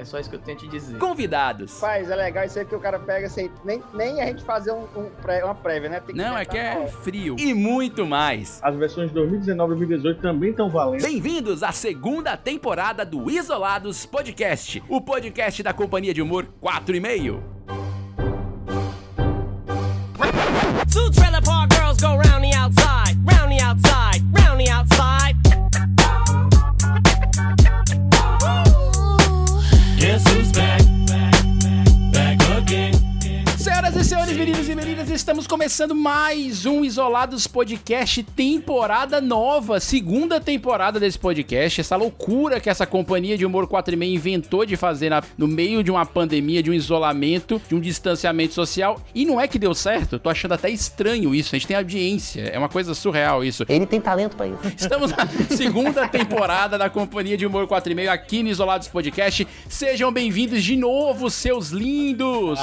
É só isso que eu tenho te dizer. Convidados. Faz, é legal isso aí que o cara pega sem nem, nem a gente fazer um, um pré- uma prévia, né? Tem Não, é que é frio. E muito mais. As versões de 2019 e 2018 também estão valendo. Bem-vindos à segunda temporada do Isolados Podcast, o podcast da companhia de humor 4 e meio. Two trailer park girls go round the outside, round the outside, round the outside. Meninos e meninas, estamos começando mais um Isolados Podcast, temporada nova, segunda temporada desse podcast. Essa loucura que essa companhia de humor 4 e meio inventou de fazer na- no meio de uma pandemia, de um isolamento, de um distanciamento social. E não é que deu certo, tô achando até estranho isso. A gente tem audiência, é uma coisa surreal isso. Ele tem talento pra isso. Estamos na segunda temporada da Companhia de Humor 4 e meio aqui no Isolados Podcast. Sejam bem-vindos de novo, seus lindos!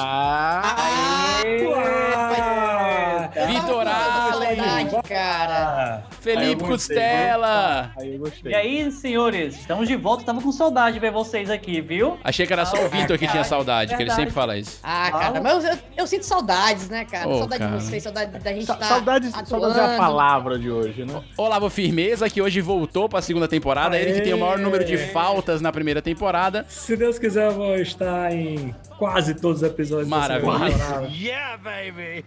Vitor Alves, Verdade, cara. Felipe Aí Costela. Aí eu gostei. E aí, senhores, estamos de volta. Tava com saudade de ver vocês aqui, viu? Achei que era só o Vitor que tinha saudade, que ele sempre fala isso. Ah, cara, mas eu, eu- eu sinto saudades, né, cara? Ô, saudade cara. de vocês, saudade da gente Sa- estar Saudades, saudades é a palavra de hoje, né? Olavo Firmeza, que hoje voltou pra segunda temporada. Ele que tem o maior número de faltas na primeira temporada. Se Deus quiser, eu vou estar em quase todos os episódios. Maravilha. Yeah, baby.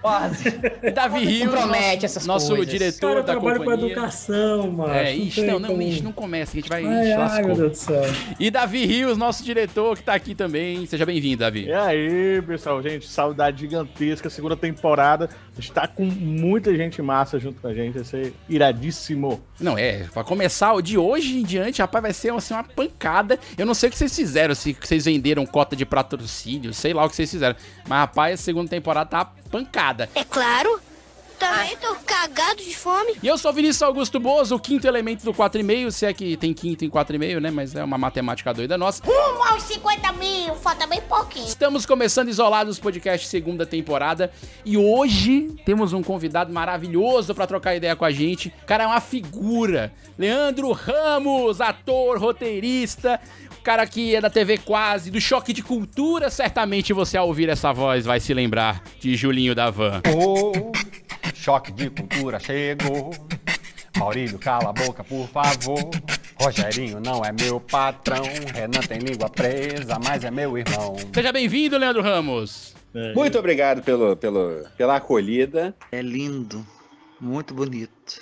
Quase. Davi Rios, nosso, essas nosso coisas. diretor Cara, da trabalho com companhia. educação, mano. É, não, não, como- não começa, a gente vai. Ai, ixi, ai, meu Deus do céu. E Davi Rios, nosso diretor, que tá aqui também. Seja bem-vindo, Davi. E aí, pessoal, gente, saudade gigantesca, segunda temporada. Está com muita gente massa junto com a gente, vai ser iradíssimo. Não, é, pra começar, o de hoje em diante, rapaz, vai ser assim, uma pancada. Eu não sei o que vocês fizeram, se vocês venderam cota de patrocínio, sei lá o que vocês fizeram. Mas, rapaz, a segunda temporada tá pancada. É claro. Também tô cagado de fome. E eu sou o Vinícius Augusto Bozo, o quinto elemento do 4,5, se é que tem quinto em 4,5, né? Mas é uma matemática doida nossa. Rumo aos 50 mil, falta bem pouquinho. Estamos começando Isolados Podcast segunda temporada e hoje temos um convidado maravilhoso pra trocar ideia com a gente. O cara é uma figura. Leandro Ramos, ator, roteirista, cara que é da TV Quase, do Choque de Cultura. Certamente você ao ouvir essa voz vai se lembrar de Julinho da Van. O choque de cultura chegou. Maurílio, cala a boca, por favor. Rogerinho não é meu patrão. Renan tem língua presa, mas é meu irmão. Seja bem-vindo, Leandro Ramos. Muito obrigado pelo, pelo, pela acolhida. É lindo. Muito bonito.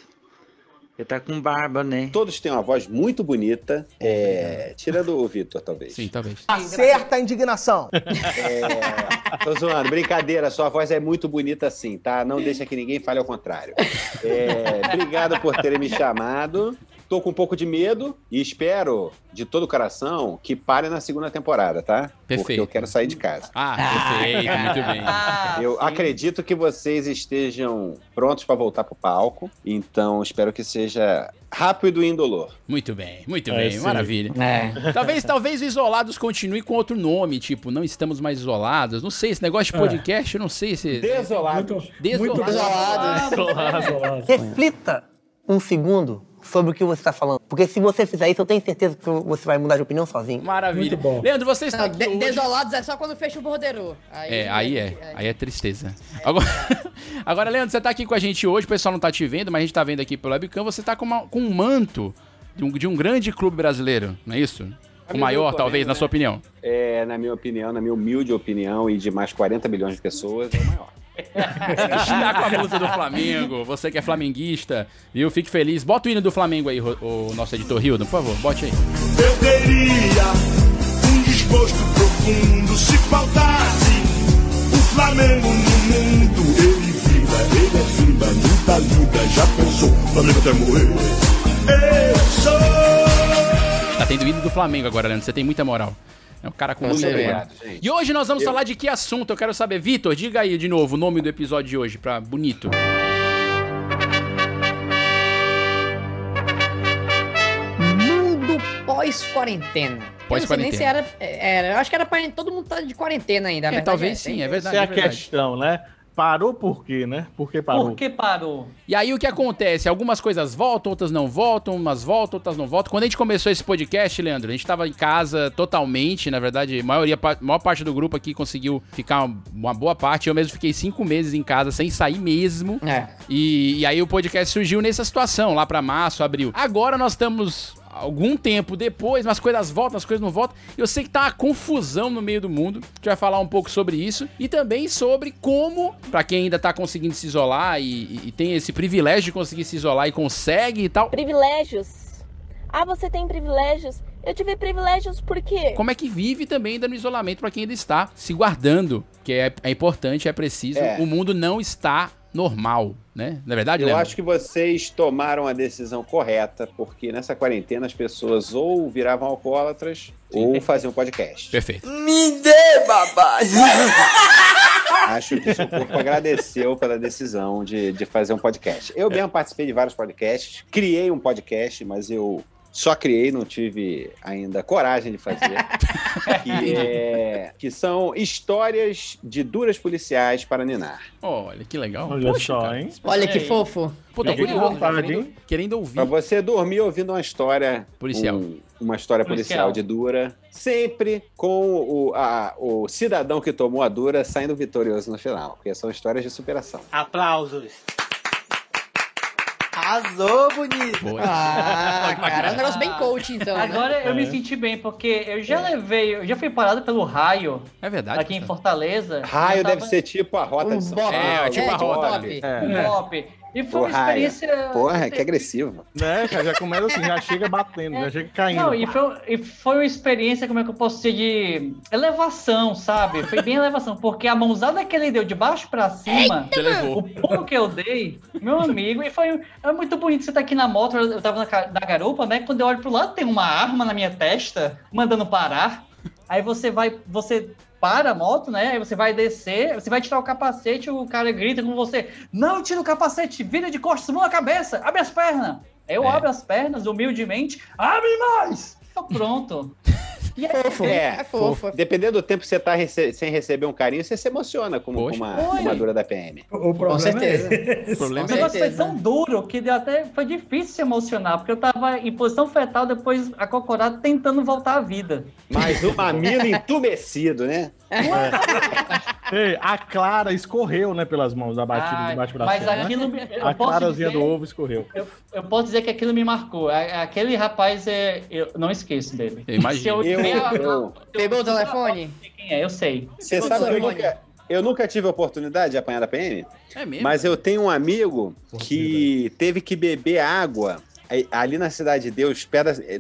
Ele tá com barba, né? Todos têm uma voz muito bonita. É, tirando o Vitor, talvez. Sim, talvez. Acerta a indignação. É, tô zoando, brincadeira, sua voz é muito bonita assim, tá? Não deixa que ninguém fale ao contrário. É, obrigado por terem me chamado. Tô com um pouco de medo e espero, de todo o coração, que pare na segunda temporada, tá? Porque Perfeito. eu quero sair de casa. Ah, perfeito, muito bem. Ah, Eu sim. acredito que vocês estejam prontos para voltar pro palco, então espero que seja rápido e indolor. Muito bem, muito É, bem, sim. maravilha. É. Talvez, talvez o Isolados continue com outro nome, tipo, não estamos mais isolados. Não sei, esse negócio de podcast, eu não sei se. Desolado. Muito, Desolado. muito Desolado. Desolado, desolado. Reflita um segundo sobre o que você está falando. Porque se você fizer isso, eu tenho certeza que você vai mudar de opinião sozinho. Maravilha. Muito bom. Leandro, você está Não, aqui de- hoje... desolados é só quando fecha o bordeiro. É, aí é. Aí é tristeza. Agora, agora, Leandro, você tá aqui com a gente hoje, o pessoal não tá te vendo, mas a gente tá vendo aqui pelo webcam, você tá com, uma- com um manto de um, de um grande clube brasileiro, não é isso? O maior, talvez, na né? sua opinião. É, na minha opinião, na minha humilde opinião e de mais 40 bilhões de pessoas, é o maior. Está com a blusa do Flamengo. Você que é flamenguista, viu? Fique feliz. Bota o hino do Flamengo aí, o nosso editor Hildo, por favor. Bote aí. Eu teria um desgosto profundo se faltasse o Flamengo no mundo. Ele vibra, ele é fibra, luta linda, já pensou? Flamengo até morrer. Eu sou. Tá tendo hino do Flamengo agora, Leandro. Você tem muita moral. É um cara com Muito obrigado, gente. E hoje nós vamos Eu- falar de que assunto? Eu quero saber. Vitor, diga aí de novo o nome do episódio de hoje, pra bonito. Mundo pós-quarentena. Pós-quarentena. Nem se era, era. Eu acho que era pra todo mundo tá de quarentena ainda. É, talvez essa, sim, é verdade. Essa é é a verdade. questão, né? Parou por quê, né? Por que parou? Por que parou? E aí o que acontece? Algumas coisas voltam, outras não voltam, umas voltam, outras não voltam. Quando a gente começou esse podcast, Leandro, a gente tava em casa totalmente, na verdade, a maioria, a maior parte do grupo aqui conseguiu ficar uma boa parte. Eu mesmo fiquei cinco meses em casa sem sair mesmo. É. E, e aí o podcast surgiu nessa situação, lá pra março, abril. Agora nós estamos algum tempo depois, mas as coisas voltam, as coisas não voltam. Eu sei que tá uma confusão no meio do mundo. A gente vai falar um pouco sobre isso e também sobre como, pra quem ainda tá conseguindo se isolar e, e- e tem esse privilégio de conseguir se isolar e consegue e tal. Privilégios. Ah, você tem privilégios? Eu tive privilégios por quê? Como é que vive também ainda no isolamento pra quem ainda está se guardando, que é, é importante, é preciso. É. O mundo não está normal, né? Na verdade, Eu acho que vocês tomaram a decisão correta, porque nessa quarentena as pessoas ou viravam alcoólatras ou faziam podcast. Perfeito. Me dê, babá! Acho que o seu corpo agradeceu pela decisão de, de fazer um podcast. Eu mesmo participei de vários podcasts, criei um podcast, mas eu só criei, não tive ainda coragem de fazer. que, é- que são histórias de duras policiais para ninar. Olha, que legal. Olha Poxa, só, cara. hein? Olha que fofo. Pô, tô curioso, vontade, querendo, hein? querendo ouvir. Pra você dormir ouvindo uma história Policial. um- uma história policial. Policial. de dura, sempre com o, a- o cidadão que tomou a dura saindo vitorioso no final, porque são histórias de superação. Aplausos. Arrasou, bonito. Boa. Ah, cara, é um negócio bem coach, então. né? Agora eu me É. senti bem, porque eu já levei, eu já fui parado pelo raio É verdade. aqui em. Fortaleza. Raio Eu tava- deve ser tipo a rota Um de São bop. Paulo. É, tipo É, a tipo roda. pop. É. E foi uma experiência. Porra, que agressivo. Né, cara, já começa assim, já chega batendo, já chega caindo. Não, e foi, e foi uma experiência, como é que eu posso dizer, de elevação, sabe? Foi bem elevação, porque a mãozada que ele deu de baixo pra cima, levou. o pulo que eu dei, meu amigo, e foi é muito bonito você tá aqui na moto, eu tava na, na garupa, né? Quando eu olho pro lado, tem uma arma na minha testa, mandando parar. Aí você vai, você para a moto, né? Aí você vai descer, você vai tirar o capacete, o cara grita com você: Não tira o capacete, vira de costas, mão na cabeça, abre as pernas. Eu É. abro as pernas, humildemente, abre mais! Tô pronto. E aí, Fofo. É, É fofo. Dependendo do tempo que você tá rece- sem receber um carinho, você se emociona com, com uma, Oi. com uma dura da PM. O problema certeza. é O problema O é negócio foi tão duro que deu até foi difícil se emocionar, porque eu tava em posição fetal depois acocorado tentando voltar à vida. Mas o mamilo entumecido, né? Ei, a Clara escorreu, né, pelas mãos, a batida Ai, debaixo do braço. mas aquilo me- eu A posso clarazinha dizer- do ovo escorreu. Eu, eu posso dizer que aquilo me marcou. A- Aquele rapaz, é, eu não esqueço dele. Se eu, Eu- a- eu- Pegou o telefone? sei quem é, eu sei. Você sabe que eu nunca, eu nunca tive a oportunidade de apanhar da PM, É mesmo. mas eu tenho um amigo que teve que beber água ali na Cidade de Deus,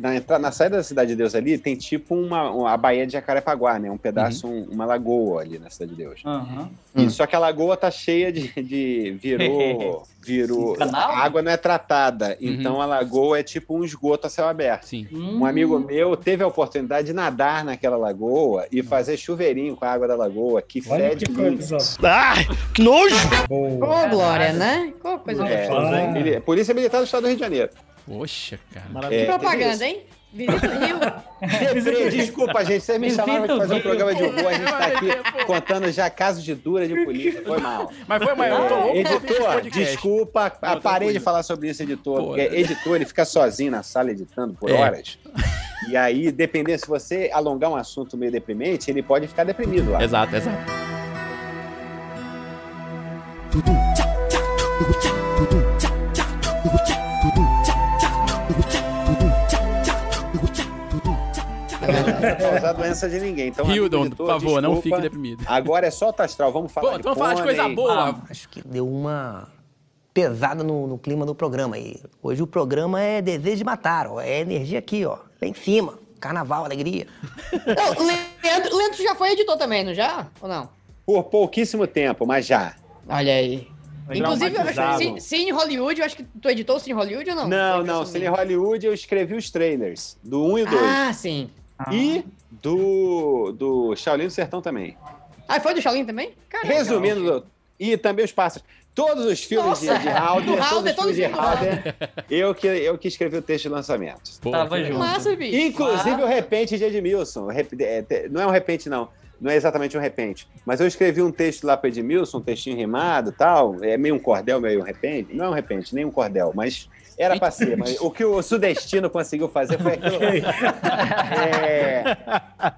na, entrada- na saída da Cidade de Deus ali, tem tipo uma, uma a Baía de Jacarepaguá, né? Um pedaço, um- uma lagoa ali na Cidade de Deus. Aham. E só que a lagoa tá cheia de. de virou. virou. Canal? A água não é tratada. Então a lagoa é tipo um esgoto a céu aberto. Sim. Um amigo meu teve a oportunidade de nadar naquela lagoa e fazer chuveirinho com a água da lagoa, que Olha fede que muito. Ah, que nojo! Ô, Glória, né? Qual coisa É, Ah. Polícia Militar do Estado do Rio de Janeiro. Poxa, cara. Que Maravilha. É, propaganda, hein? Visita o Rio. Desculpa, gente. Vocês me chamaram para fazer um programa de humor. A gente tá aqui contando já casos de dura de polícia. Foi mal. Mas foi maior, eu tô louco Editor, desculpa, Não, parei de falar sobre isso, editor, Pô, porque editor ele fica sozinho na sala editando por É. horas. E aí, dependendo, se você alongar um assunto meio deprimente, ele pode ficar deprimido lá. Exato, exato. Não causar doença de ninguém. Então, Hildon, editor, por favor, não desculpa. fique deprimido. Agora é só o astral. Vamos falar Pô, de vamos falar de coisa boa. Acho que deu uma pesada no, no clima do programa aí. Hoje o programa é desejo de matar, ó. É energia aqui, ó. Lá em cima. Carnaval, alegria. Não, Leandro, Leandro já foi editor também, não já? Ou não? Por pouquíssimo tempo, mas já. Olha aí. Inclusive, eu acho. Cine- Hollywood, eu acho que tu editou o Cine Hollywood ou não? Não, Foi não. versão Cine. Hollywood eu escrevi os trailers. Do 1 e o 2. Ah, sim. E do, do Shaolin do Sertão também. Ah, foi do Shaolin também? Caramba. Resumindo, do- e também os pássaros. Todos os filmes de, Nossa, de Halder, do todos Halder, os filmes de Halder, eu que, eu que escrevi o texto de lançamento. Tava junto. Massa, bicho. Inclusive Ah. o repente de Edmilson. É, Não é um repente, não. Não é exatamente um repente. Mas eu escrevi um texto lá para Edmilson, um textinho rimado e tal. É meio um cordel, meio um repente. Não é um repente, nem um cordel, mas era para ser. Mas o que o Sudestino conseguiu fazer foi aquilo. É,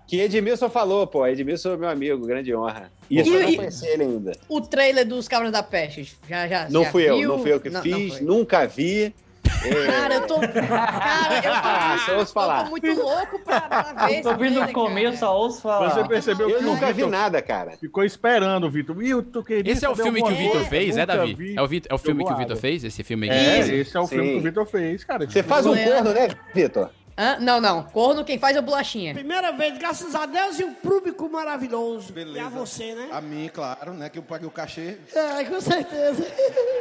que Edmilson falou, pô. Edmilson é meu amigo, grande honra. Isso, E- eu não e- conheci ele ainda. O trailer dos Cabras da Peste, já, já Não já fui eu, viu? não fui eu que Não- não fiz, foi. nunca vi. É, Cara, eu tô... Cara, eu Ah, só ouço falar. tô muito louco pra, pra ver Eu tô ouvindo no começo, só ouço falar. Você percebeu Eu que nunca vi Vitor nada, cara. Ficou esperando, Vitor. Vitor, querido. Esse é o filme que o Vitor fez, é, Davi? vi. É o, Vit- é o filme que o Vitor fez? Esse filme aí? É, esse é o filme sim. que o Vitor fez, cara. Você faz um Leandro. corno, né, Vitor? Hã? Não, não. Corno quem faz é o Bolachinha. Primeira vez, graças a Deus e um público maravilhoso. E a você, né? A mim, claro, né? Que eu paguei o cachê. É, com certeza.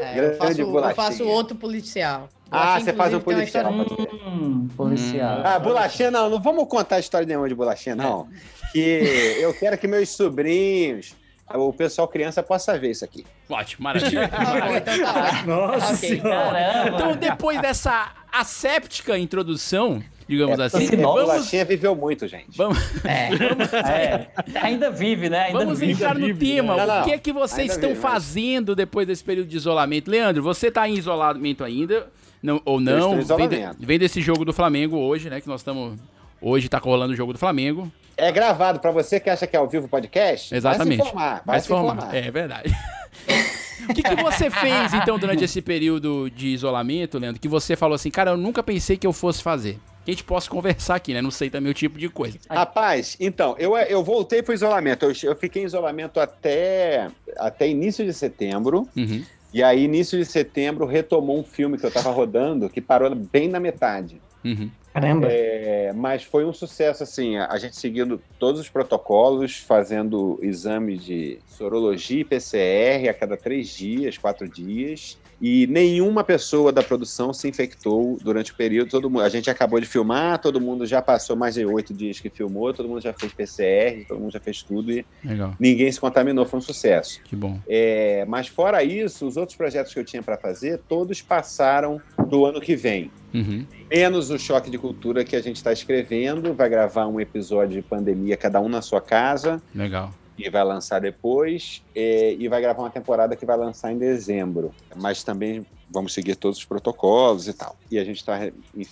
É, eu, faço, eu faço outro policial. Ah, Bolachinha, você faz um policial. Hum, policial. Ah, bolachinha não, não vamos contar a história nenhuma de bolachinha, não. Que eu quero que meus sobrinhos, o pessoal criança, possa ver isso aqui. Ótimo, maravilha. Então tá. Nossa Ok. senhora. Caramba. Então, depois dessa asséptica introdução, digamos É, assim, porque vamos, bolachinha viveu muito, gente. vamos, É, ainda vive, né? Ainda vamos vive. entrar no vive, tema. né? Não, o que é que vocês Ainda estão vive, mas- fazendo depois desse período de isolamento? Leandro, você tá em isolamento ainda? Não, ou não? estou em Vem, de- vem desse jogo do Flamengo hoje, né? Que nós estamos. Hoje tá rolando o jogo do Flamengo. É gravado pra você que acha que é ao vivo o podcast? Exatamente. Vai se informar. Vai, se informar. É verdade. O que, que você fez, então, durante esse período de isolamento, Leandro, que você falou assim, cara, eu nunca pensei que eu fosse fazer? Que a gente possa conversar aqui, né? Não sei também o tipo de coisa. Rapaz, então, eu, eu voltei pro isolamento. Eu, eu fiquei em isolamento até, até início de setembro. Uhum. E aí, início de setembro, retomou um filme que eu tava rodando que parou bem na metade. Uhum. Caramba. É, mas foi um sucesso, assim, a gente seguindo todos os protocolos, fazendo exame de sorologia e PCR a cada três dias, quatro dias. E nenhuma pessoa da produção se infectou durante o período. Todo mundo, a gente acabou de filmar, todo mundo já passou mais de oito dias que filmou, todo mundo já fez PCR, todo mundo já fez tudo e Legal. ninguém se contaminou, foi um sucesso. Que bom. É, mas fora isso, os outros projetos que eu tinha para fazer, todos passaram do ano que vem. Uhum. Menos o Choque de Cultura que a gente está escrevendo, vai gravar um episódio de pandemia, cada um na sua casa, Legal. E vai lançar depois, é, e vai gravar uma temporada que vai lançar em dezembro. Mas também vamos seguir todos os protocolos e tal. E a gente está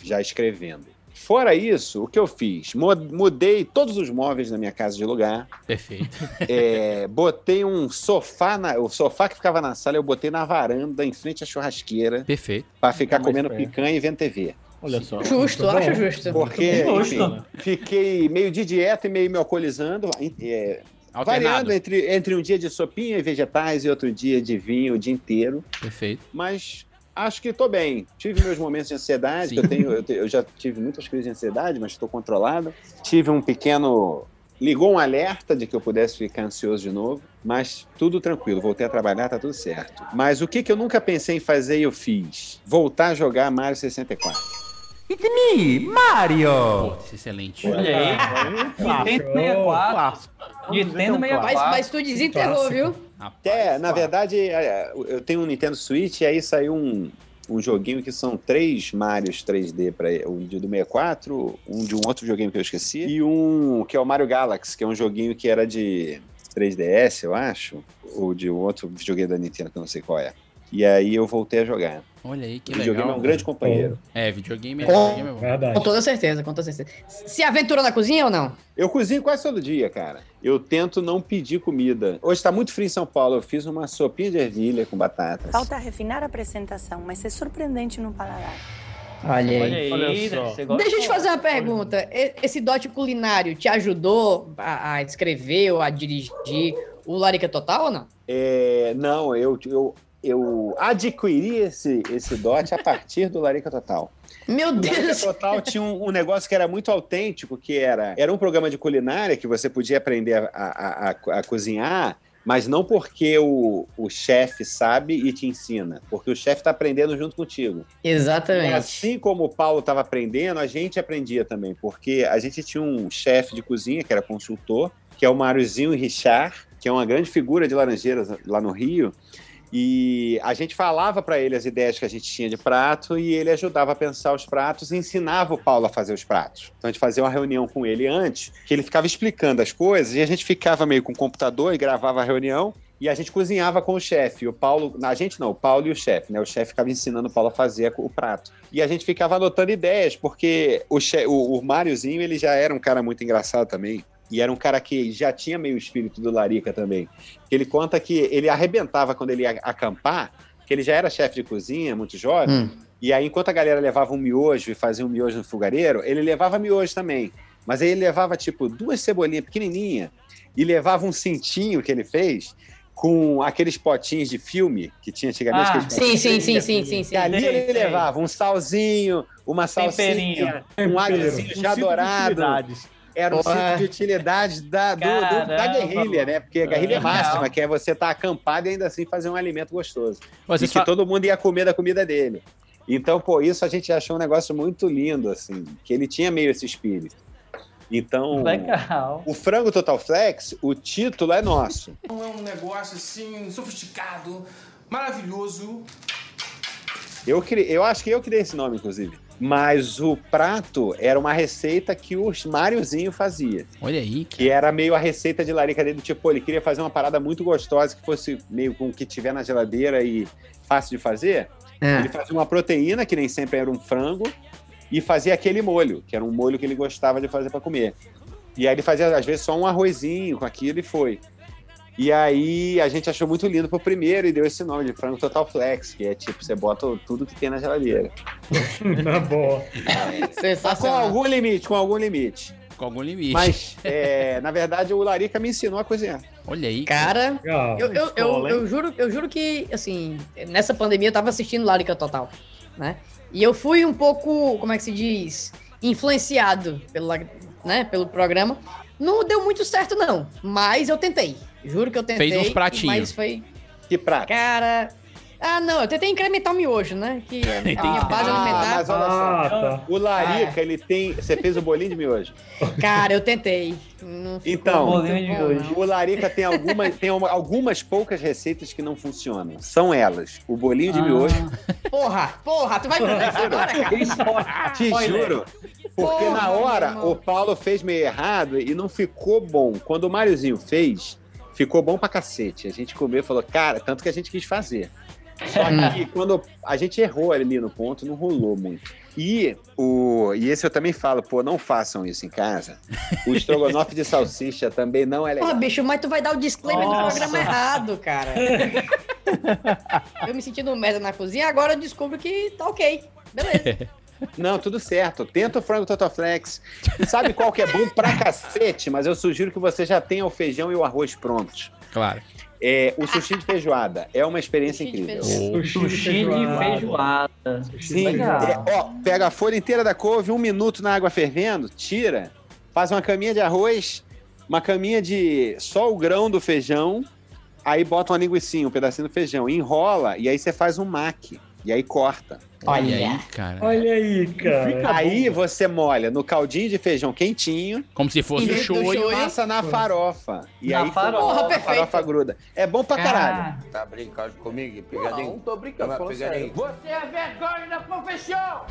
já escrevendo. Fora isso, o que eu fiz? Mudei todos os móveis da minha casa de lugar. Perfeito. É, botei um sofá, na- o sofá que ficava na sala, eu botei na varanda, em frente à churrasqueira, Perfeito. para ficar comendo perto. picanha e vendo TV. Olha só. Justo, acho justo. Porque, enfim, fiquei meio de dieta e meio me alcoolizando, é, Alternado. variando entre, entre um dia de sopinha e vegetais e outro dia de vinho o dia inteiro. Perfeito. Mas acho que estou bem. Tive meus momentos de ansiedade, eu tenho, eu, eu já tive muitas crises de ansiedade, mas estou controlado. Tive um pequeno. Ligou um alerta de que eu pudesse ficar ansioso de novo, mas tudo tranquilo, voltei a trabalhar, tá tudo certo. Mas o que, que eu nunca pensei em fazer e eu fiz? Voltar a jogar Mario 64. Pô, excelente. Olha aí. Nintendo 64. Nintendo Mas, 64. mas tu desenterrou, viu? É, na verdade, é, eu tenho um Nintendo Switch e aí saiu um, um joguinho que são três Marios 3D, pra, um de do 64, um de um outro joguinho que eu esqueci, e um que é o Mario Galaxy, que é um joguinho que era de 3DS, eu acho, ou de um outro videogame da Nintendo que eu não sei qual é. E aí eu voltei a jogar. Olha aí, que o videogame legal. é um grande companheiro. É, videogame é, Com- videogame é bom. Verdade. Com toda certeza, com toda certeza. Se aventura na cozinha ou não? Eu cozinho quase todo dia, cara. Eu tento não pedir comida. Hoje tá muito frio em São Paulo, eu fiz uma sopinha de ervilha com batatas. Falta refinar a apresentação, mas é surpreendente no paladar. Olha Olha aí, Olha gosta? Deixa eu te fazer uma pergunta. Esse dote culinário te ajudou a, a escrever ou a dirigir o Larica Total ou não? É, não, eu, eu, eu adquiri esse, esse dote a partir do Larica Total. Meu O Larica Deus! Total tinha um, um negócio que era muito autêntico, que era, era um programa de culinária que você podia aprender a, a, a- a cozinhar, mas não porque o, o chefe sabe e te ensina, porque o chefe está aprendendo junto contigo. E Exatamente. assim como o Paulo estava aprendendo, a gente aprendia também, porque a gente tinha um chefe de cozinha, que era consultor, que é o Máriozinho Richard, que é uma grande figura de Laranjeiras lá no Rio, e a gente falava para ele as ideias que a gente tinha de prato e ele ajudava a pensar os pratos e ensinava o Paulo a fazer os pratos. Então a gente fazia uma reunião com ele antes, que ele ficava explicando as coisas e a gente ficava meio com o computador e gravava a reunião e a gente cozinhava com o chefe. O Paulo, a gente não, o Paulo e o chefe, né? O chefe ficava ensinando o Paulo a fazer o prato. E a gente ficava anotando ideias, porque o, o, o Máriozinho, ele já era um cara muito engraçado também. E era um cara que já tinha meio espírito do Larica também. Ele conta que ele arrebentava quando ele ia acampar, que ele já era chefe de cozinha, muito jovem. Hum. E aí, enquanto a galera levava um miojo e fazia um miojo no fogareiro, ele levava miojo também. Mas aí ele levava, tipo, duas cebolinhas pequenininhas e levava um cintinho que ele fez com aqueles potinhos de filme que tinha antigamente. Ah, Sim, sim, sim, sim, sim, sim. E ali ele levava um salzinho, uma salsinha, um alhozinho já Um dourado. Era um Porra. de utilidade da, do- do- da guerrilha, né? Porque a guerrilha Legal. máxima, que é você estar acampado e ainda assim fazer um alimento gostoso. Vocês e que fa- todo mundo ia comer da comida dele. Então, pô, isso a gente achou um negócio muito lindo, assim, que ele tinha meio esse espírito. Então, Legal. o frango Total Flex, o título é nosso. É um negócio assim, sofisticado, maravilhoso. Eu, eu acho que eu criei esse nome, inclusive. Mas o prato era uma receita que o Máriozinho fazia. Olha aí. Que era meio a receita de larica dele, tipo, pô, ele queria fazer uma parada muito gostosa, que fosse meio com o que tiver na geladeira e fácil de fazer. É. Ele fazia uma proteína, que nem sempre era um frango, e fazia aquele molho, que era um molho que ele gostava de fazer para comer. E aí ele fazia, às vezes, só um arrozinho com aquilo e foi. E aí a gente achou muito lindo pro primeiro e deu esse nome de frango Total Flex, que é tipo, você bota tudo que tem na geladeira. Na boa. Mas com algum limite, com algum limite. Com algum limite. Mas, é, na verdade, o Larica me ensinou a cozinhar. Olha aí. Cara, Legal. eu, eu, eu, eu juro, eu juro que, assim, nessa pandemia eu tava assistindo Larica Total, né? E eu fui um pouco, como é que se diz, influenciado pelo, né, pelo programa. Não deu muito certo, não, mas eu tentei. Juro que eu tentei. Fez uns pratinhos. Mas foi, Que prato? cara... Ah, não, eu tentei incrementar o miojo, né? Que é a minha base Ah, alimentar. mas olha só. Ah, tá. O Larica, ele tem. Você fez o bolinho de miojo? Cara, eu tentei. Então, muito bolinho de bom, miojo. não. o Larica tem, alguma, tem uma- algumas poucas receitas que não funcionam. São elas: o bolinho de Ah. miojo. Porra, porra, tu vai me isso agora, cara? Te juro. Porque Porra, na hora o Paulo fez meio errado e não ficou bom. Quando o Máriozinho fez, ficou bom pra cacete. A gente comeu e falou, cara, tanto que a gente quis fazer. Só que quando a gente errou ali no ponto, não rolou muito. E, o, e esse eu também falo, pô, não façam isso em casa. O estrogonofe de salsicha também não é legal. Porra, bicho, mas tu vai dar o disclaimer do Nossa. programa errado, cara. eu me sentindo merda na cozinha, agora eu descubro que tá ok. Beleza. Não, tudo certo. Tenta o frango Totoflex. Sabe qual que é bom pra cacete, mas eu sugiro que você já tenha o feijão e o arroz prontos. Claro. É, o sushi de feijoada é uma experiência Sushi de incrível. feijoada. Sushi de feijoada. Sim, é, ó, pega a folha inteira da couve, um minuto na água fervendo, tira, faz uma caminha de arroz, uma caminha de só o grão do feijão, aí bota uma linguiça, um pedacinho do feijão, enrola e aí você faz um maque. E aí corta. Olha aí, cara. Olha aí, cara. Aí você molha no caldinho de feijão quentinho Como se fosse e o show. e passa na farofa. E Na aí farofa. a Porra, farofa gruda. É bom pra caralho. Tá brincando comigo, Não, não tô brincando, pegadinha. Você é vergonha da profissão!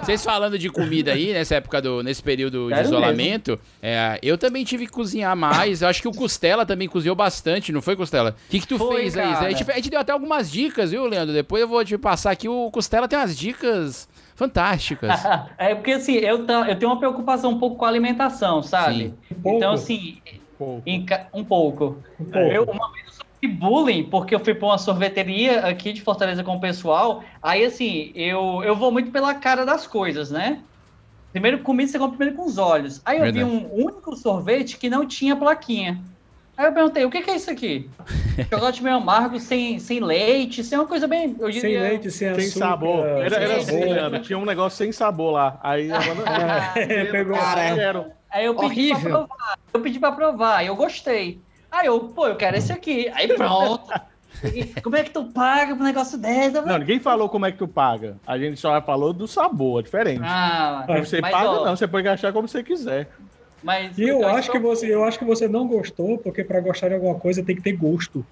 Vocês falando de comida aí, nessa época do. nesse período de isolamento, é, eu também tive que cozinhar mais. Eu acho que o Costela também cozinhou bastante, não foi, Costela? O que, que tu Foi, fez aí? cara. A gente, a gente deu até algumas dicas, viu, Leandro? Depois eu vou te passar aqui. O Costela tem umas dicas fantásticas. É porque assim, eu, eu tenho uma preocupação um pouco com a alimentação, sabe? Sim. pouco? Então, assim, Pouco. em ca- um pouco. Um pouco. Eu, uma vez sofri bullying porque eu fui pra uma sorveteria aqui de Fortaleza com o pessoal. Aí, assim, eu, eu vou muito pela cara das coisas, né? Primeiro comida, você compra primeiro com os olhos. Aí eu Verdade. vi um único sorvete que não tinha plaquinha. Aí eu perguntei, o que, que é isso aqui? Chocolate meio amargo, sem, sem leite, sem uma coisa bem. Eu Sem diria, leite, sem Sem açúcar. sabor. Era, era sem assim. Leandro. Tinha um negócio sem sabor lá. Aí agora. É, pegou. Cara, Aí eu pedi pra Horrível. provar. Eu pedi pra provar, eu gostei. Aí eu, pô, eu quero esse aqui. Aí pronto. E Como é que tu paga pro negócio desse? Eu falei, Não, ninguém falou como é que tu paga. A gente só falou do sabor, é diferente. Ah, você mas, paga, ó, não, você pode gastar como você quiser. Mas E eu então, acho que você, eu acho que você não gostou, porque pra gostar de alguma coisa tem que ter gosto.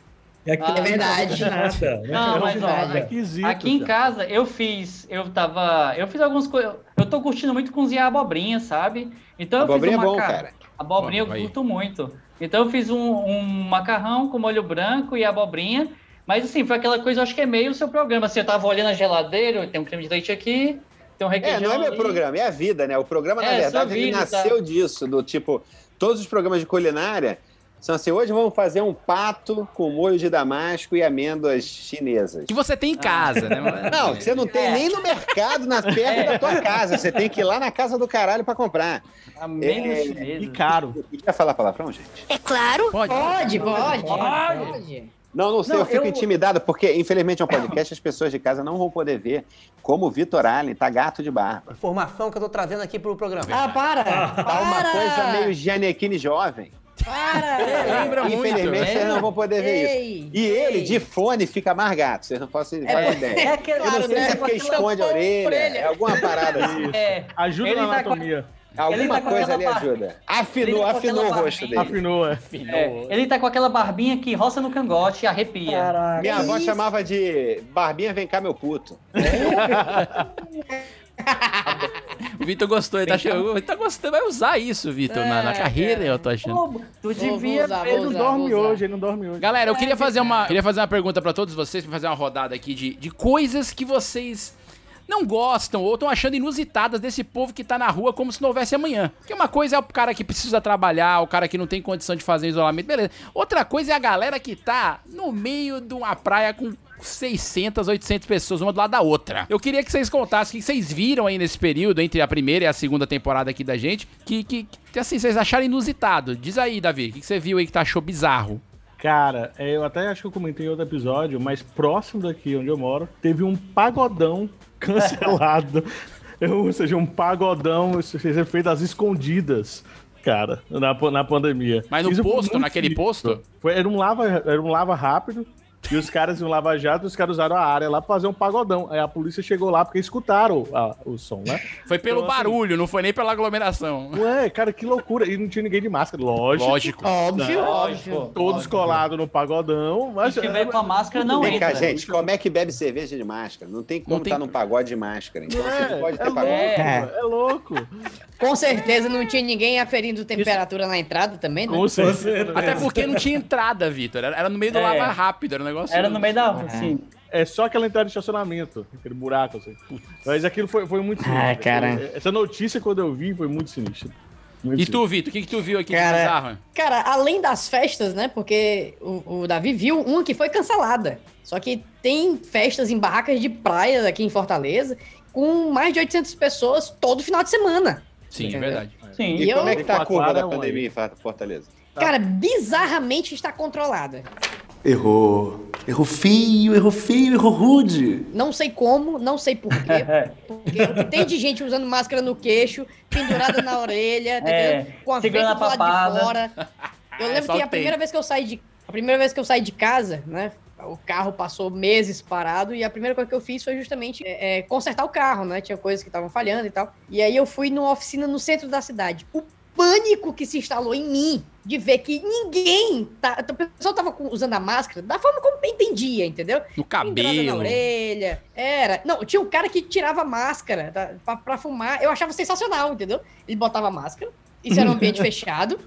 Aqui Ah, não é verdade. tem nada. Não, tem mas ó, nada. Requisito, aqui em casa eu fiz, eu tava, eu fiz algumas coisas. Eu tô curtindo muito cozinhar abobrinha, sabe? Então eu Abobrinha é fiz um bom, cara. Abobrinha eu Aí. curto muito. Então eu fiz um, um macarrão com molho branco e abobrinha. Mas assim, foi aquela coisa, eu acho que é meio o seu programa. Assim, eu tava olhando a geladeira, tem um creme de leite aqui, tem um É, requeijão não é meu ali. programa, é a vida, né? O programa, na É, verdade, sua ele vida, tá? nasceu disso, do tipo, todos os programas de culinária são assim, hoje vamos fazer um pato com molho de damasco e amêndoas chinesas. Que você tem em casa, né? Não, que você não tem É. nem no mercado, na perto da tua casa. Você tem que ir lá na casa do caralho pra comprar. Amêndoas É, chinesas. E caro. Quer falar palavrão, gente? É claro. Pode. Pode, pode. Pode. Não, não sei, Não, eu fico eu- intimidado, porque infelizmente é um podcast, as pessoas de casa não vão poder ver como o Vitor Allen tá gato de barba. Informação que eu tô trazendo aqui pro programa. Ah, para! Tá uma Para! coisa meio Giannichini jovem. Para! Lembra muito. Infelizmente, né? vocês não vão poder ver isso. Ei, E ele, ei. de fone, fica mais gato. Vocês não fazem É, ideia. É aquele, Eu não sei né? se é porque esconde a orelha, orelha. é alguma parada assim. É, Ajuda Ele na tá com- anatomia. Ele Alguma tá coisa ali barba. ajuda. Ele Afinou, tá afinou o rosto dele. Afinou, é. é, ele tá com aquela barbinha que roça no cangote e arrepia. Caraca. Minha avó chamava de Barbinha, vem cá, meu puto. O Vitor gostou, ele tá, achando, ele tá gostando, vai usar isso, Vitor, na, na É, carreira, é. eu tô achando. Pô, tu devia usar, Ele não usar. dorme hoje, ele não dorme hoje. Galera, eu queria fazer uma, queria fazer uma pergunta pra todos vocês, pra fazer uma rodada aqui de, de coisas que vocês não gostam ou estão achando inusitadas desse povo que tá na rua como se não houvesse amanhã. Porque uma coisa é o cara que precisa trabalhar, o cara que não tem condição de fazer isolamento, beleza. Outra coisa é a galera que tá no meio de uma praia com 600, 800 pessoas, uma do lado da outra. Eu queria que vocês contassem o que vocês viram aí nesse período, entre a primeira e a segunda temporada aqui da gente, que, que, que assim, vocês acharam inusitado. Diz aí, Davi, o que, você viu aí que tá achou bizarro? Cara, é, eu até acho que eu comentei em outro episódio, mas próximo daqui onde eu moro, teve um pagodão cancelado. Ou seja, um pagodão isso fez feito às escondidas, cara, na, na pandemia. Mas no Isso posto, naquele sinistro. posto? Foi, era, um lava, era um lava rápido. E os caras iam lava jato, os caras usaram a área lá pra fazer um pagodão. Aí a polícia chegou lá porque escutaram a- o som, né? Foi pelo Então, assim, barulho, não foi nem pela aglomeração. Ué, cara, que loucura. E não tinha ninguém de máscara, lógico. Lógico. Óbvio, Né? óbvio. Todos colados no pagodão. Mas Se tiver com a máscara, não Vem cá, entra. gente, como é que bebe cerveja de máscara? Não tem como Não tem- estar num pagode de máscara. Então É, você não pode é ter louco, pagode. É. é louco. Com certeza não tinha ninguém aferindo temperatura na entrada também, né? Com certeza. Até porque não tinha entrada, Vitor. Era, era no meio do É. lava rápido, era um negócio. Era no meio da. Assim, É só aquela entrada de estacionamento, aquele buraco assim. Mas aquilo foi, foi muito sinistro. Ah, cara. Essa notícia, quando eu vi, foi muito sinistra. Muito E tu, Vitor, o que, que tu viu aqui de Cara, bizarro? Cara, além das festas, né? Porque o, o Davi viu uma que foi cancelada. Só que tem festas em barracas de praia aqui em Fortaleza com mais de 800 pessoas todo final de semana. Sim, é verdade. sim. E E como eu- é que tá a curva da pandemia em Fortaleza? Cara, bizarramente está controlada. Errou. Errou feio, errou feio, errou rude. Não sei como, não sei por quê. Porque o que tem de gente usando máscara no queixo, pendurada na orelha, tá É, entendeu? com a a do lado de fora. Eu É, lembro só que a tem. primeira vez que eu saí de a primeira vez que eu saí de casa, né? O carro passou meses parado e a primeira coisa que eu fiz foi justamente é, é, consertar o carro, né? Tinha coisas que estavam falhando e tal. E aí eu fui numa oficina no centro da cidade. O pânico que se instalou em mim de ver que ninguém tá, o pessoal tava usando a máscara da forma como entendia, entendeu? No Pendurada na cabelo. orelha. Era. Não, tinha um cara que tirava a máscara tá, pra, pra fumar. Eu achava sensacional, entendeu? Ele botava a máscara. Isso era um ambiente fechado.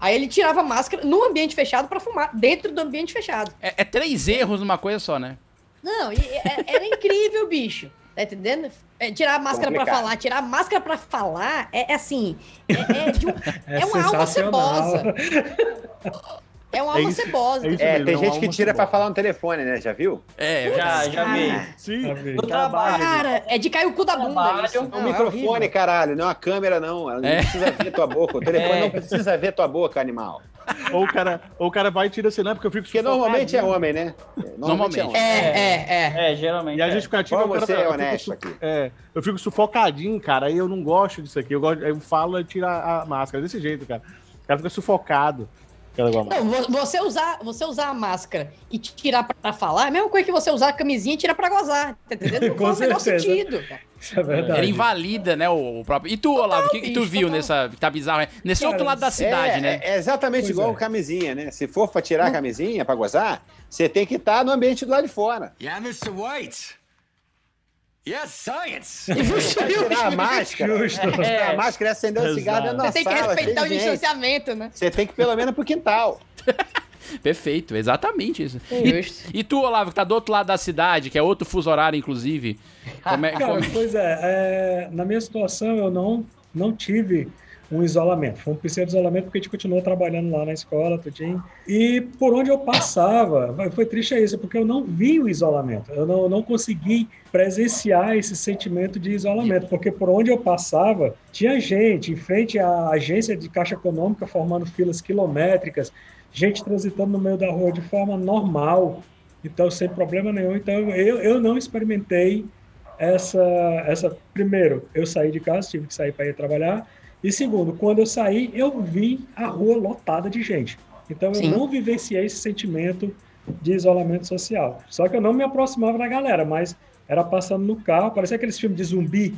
Aí ele tirava a máscara no ambiente fechado pra fumar, dentro do ambiente fechado. É, é três erros numa coisa só, né? Não, e é- era incrível, bicho. Tá entendendo? É, tirar a máscara pra Complicado. falar, tirar a máscara pra falar é, é assim. É, é de um- É é uma alma cebosa. É uma É alma isso- cebosa. é isso É, mesmo, tem é gente que tira cebosa. pra falar no telefone, né? Já viu? É, Já, já vi. Sim. No trabalho. Cara, é de cair o cu da bunda. Trabalho. É um Não, é microfone, horrível. caralho, não é uma câmera, não. Ela não É. precisa ver tua boca. O telefone É. não precisa ver tua boca, animal. Ou o cara, ou o cara vai e tira assim, não, porque eu fico Porque normalmente é sufocadinho. homem, né? Normalmente. é homem. É, é, é. É, geralmente. E a é. justificativa Como o cara você é eu fico honesto aqui. É, eu fico sufocadinho, cara, aí eu não gosto disso aqui. Eu, gosto, eu falo e tiro a a máscara. Desse jeito, cara. O cara fica sufocado. Igual- Não, vo- você usar, você usar a máscara e tirar pra falar é a mesma coisa que você usar a camisinha e tirar pra gozar. Tá entendendo? Não faz o menor sentido. cara. Isso é verdade. Ela invalida, né, o, próprio... E tu, Olavo, o que, que tu viu total. nessa... Tá bizarro, né? Nesse Cara, outro lado da cidade, é, né? É exatamente Pois igual é. camisinha, né? Se for pra tirar a camisinha, pra gozar, você tem que estar no ambiente do lado de fora. Yeah, Mr. White. Yes, science. Vai tirar a máscara. Justo. Tirar a máscara e acender o cigarro dentro da Você tem que sala, respeitar o distanciamento, né? Você tem que ir pelo menos pro quintal. Perfeito, exatamente isso. É E, e tu, Olavo, que tá do outro lado da cidade, que é outro fuso horário, inclusive. Como é, Cara, como- pois é, é, na minha situação eu não, não tive um isolamento. Foi um pseudo isolamento porque a gente continuou trabalhando lá na escola, tudinho. E por onde eu passava, foi triste isso, porque eu não vi o isolamento. Eu não, não consegui presenciar esse sentimento de isolamento, porque por onde eu passava, tinha gente em frente à agência de caixa econômica formando filas quilométricas, gente transitando no meio da rua de forma normal, então sem problema nenhum. Então eu, eu não experimentei essa, essa. Primeiro, eu saí de casa, tive que sair para ir trabalhar. E segundo, quando eu saí, eu vi a rua lotada de gente. Então eu Sim. não vivenciei esse sentimento de isolamento social. Só que eu não me aproximava da galera, mas era passando no carro, parecia aqueles filmes de zumbi.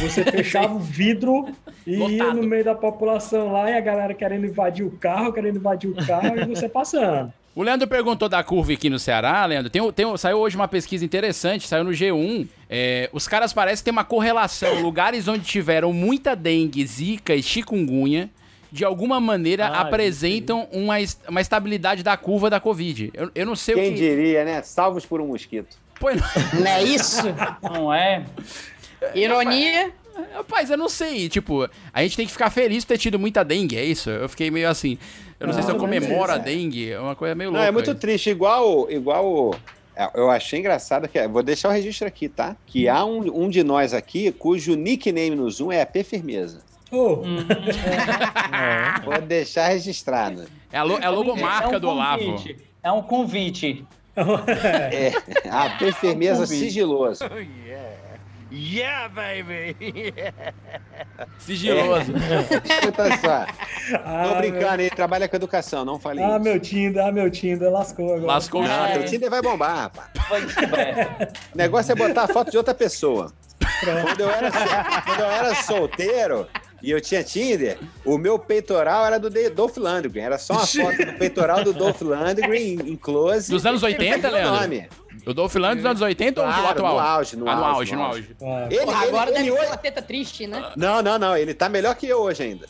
Você fechava o vidro e ia Lotado. no meio da população lá e a galera querendo invadir o carro, querendo invadir o carro e você passando. O Leandro perguntou da curva aqui no Ceará, Leandro. Tem, um- tem, um- saiu hoje uma pesquisa interessante, saiu no G1. É, os caras parecem ter uma correlação. Lugares onde tiveram muita dengue, zika e chikungunya, de alguma maneira Ah, apresentam uma, uma estabilidade da curva da Covid. Eu, eu não sei Quem o que. diria, né? Salvos por um mosquito. Pô, não- Não é isso? Não é? Ironia. Rapaz, eu não sei. Tipo, a gente tem que ficar feliz por ter tido muita dengue, é isso? Eu fiquei meio assim. Eu não, sei se eu Não, comemoro a dengue. É uma coisa meio Não, louca. é muito aí. triste. Igual, igual. é, Eu achei engraçado que. Vou deixar o registro aqui, tá? Que há um, um de nós aqui cujo nickname no Zoom é AP Firmeza. Oh, Vou deixar registrado. É a, lo- é a logomarca É um do Olavo. É um convite. É, AP Firmeza Convite. sigiloso. Yeah, baby. Sigiloso. Escuta só. ah, Tô brincando, ele trabalha com educação, não falei Ah, isso. meu Tinder, ah, meu Tinder, lascou agora. Lascou o Não, Tinder. teu Tinder vai bombar, rapaz. O negócio é botar a foto de outra pessoa. Quando eu, era, quando eu era solteiro e eu tinha Tinder, o meu peitoral era do Dolph Lundgren. Era só uma foto do peitoral do Dolph Lundgren em, close. Dos anos 80, Meu Leandro? nome. O Dolph Lundgren dos anos 80 ou do Claro, atual? no auge, no ah, no auge, auge, no no auge. auge. Ah, Ele, Porra, ele- agora ele deve hoje- ter uma teta triste, né? Não, não, não. Ele tá melhor que eu hoje ainda.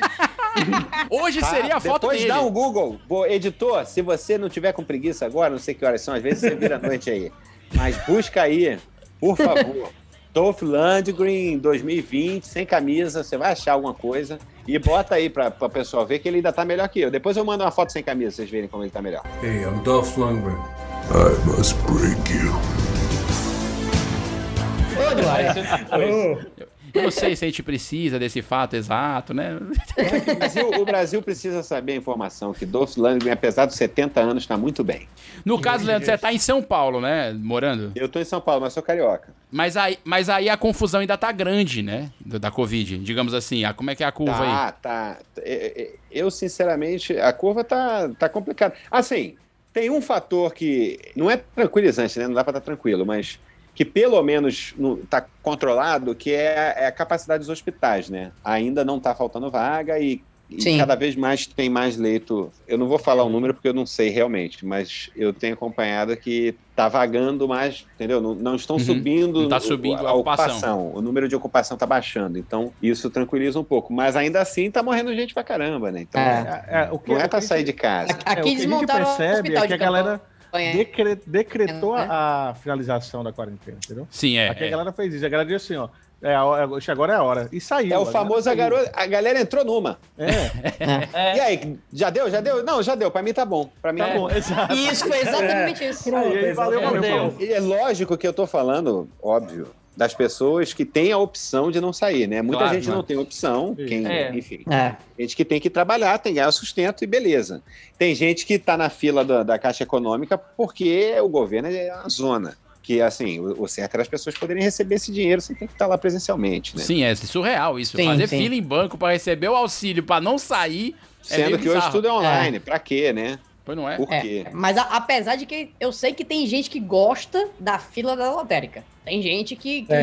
Hoje Tá? seria a foto Depois dele. dá um Google. Pô, editor, se você não tiver com preguiça agora, não sei que horas são, às vezes você vira a noite aí. Mas busca aí, por favor. Dolph Lundgren 2020, sem camisa, você vai achar alguma coisa. E bota aí pra, pra pessoal ver que ele ainda tá melhor que eu. Depois eu mando uma foto sem camisa, vocês verem como ele tá melhor. Hey, I'm Dolph Lundgren. I must break you. Ô, Eduardo. Eu não sei se a gente precisa desse fato exato, né? O Brasil, o Brasil precisa saber a informação que Dolph Lundgren, apesar dos 70 anos, está muito bem. No caso, Leandro, você tá em São Paulo, né? Morando. Eu tô em São Paulo, mas sou carioca. Mas aí, mas aí a confusão ainda tá grande, né? Da Covid, digamos assim. Ah, como é que é a curva aí? Tá, tá. É, é, Eu, sinceramente, a curva tá, tá complicada. Assim, tem um fator que não é tranquilizante, né? Não dá para estar tranquilo, mas que pelo menos está controlado, que é, é a capacidade dos hospitais, né? Ainda não está faltando vaga e, e cada vez mais tem mais leito. Eu não vou falar o número porque eu não sei realmente, mas eu tenho acompanhado que está vagando mais, entendeu? Não, não estão Uhum. subindo, Não tá o- subindo a a ocupação. ocupação. O número de ocupação está baixando, então isso tranquiliza um pouco. Mas ainda assim está morrendo gente pra caramba, né? Então É. É, é, o que, não é o para que sair de casa. É, o Aqui que a gente desmontaram o percebe hospital é que a de galera campanha. Decre- decretou É. a, a finalização da quarentena, entendeu? Sim, é. Aqui a é. galera fez isso. A galera disse assim, ó, É, a agora é a hora. E saiu. É o famoso, a, a galera entrou numa. É. E aí, já deu? Já deu? Não, já deu. Pra mim tá bom. Pra mim Tá tá bom, exato. Isso, foi exatamente isso. Pronto, aí, valeu, valeu. E é lógico que eu tô falando, óbvio, das pessoas que têm a opção de não sair, né? Muita Claro, gente né? não tem opção, quem, É. enfim. É. Gente que tem que trabalhar, tem que ganhar sustento e beleza. Tem gente que tá na fila da, da Caixa Econômica porque o governo é uma zona. Que, assim, o, o certo era as pessoas poderem receber esse dinheiro sem ter que estar lá presencialmente, né? Sim, é surreal isso. Sim, Fazer sim. fila em banco pra receber o auxílio pra não sair. é Sendo meio que hoje bizarro. tudo é online. Pra quê, né? Pois não é? Por quê? É, mas a- apesar de que eu sei que tem gente que gosta da fila da lotérica. Tem gente que, que, É.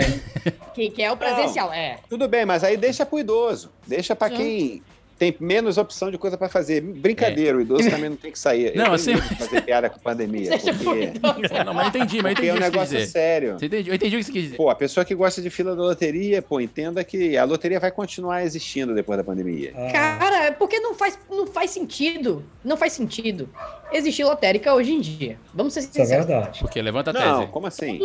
que, que é o presencial. É. Tudo bem, mas aí deixa pro idoso. Deixa pra Sim. quem tem menos opção de coisa pra fazer. Brincadeira, o idoso também não tem que sair. Não, eu assim- fazer piada com pandemia. Deixa porque É, Não, mas entendi, mas eu porque entendi é o um negócio dizer. sério. Você entendi- eu entendi o que você quis dizer. Pô, a pessoa que gosta de fila da loteria, pô, entenda que a loteria vai continuar existindo depois da pandemia. Ah, Cara, é porque não faz, não faz sentido. Não faz sentido existir lotérica hoje em dia. Vamos ser Isso é sinceros. verdade. Porque levanta a Não, tese. como assim?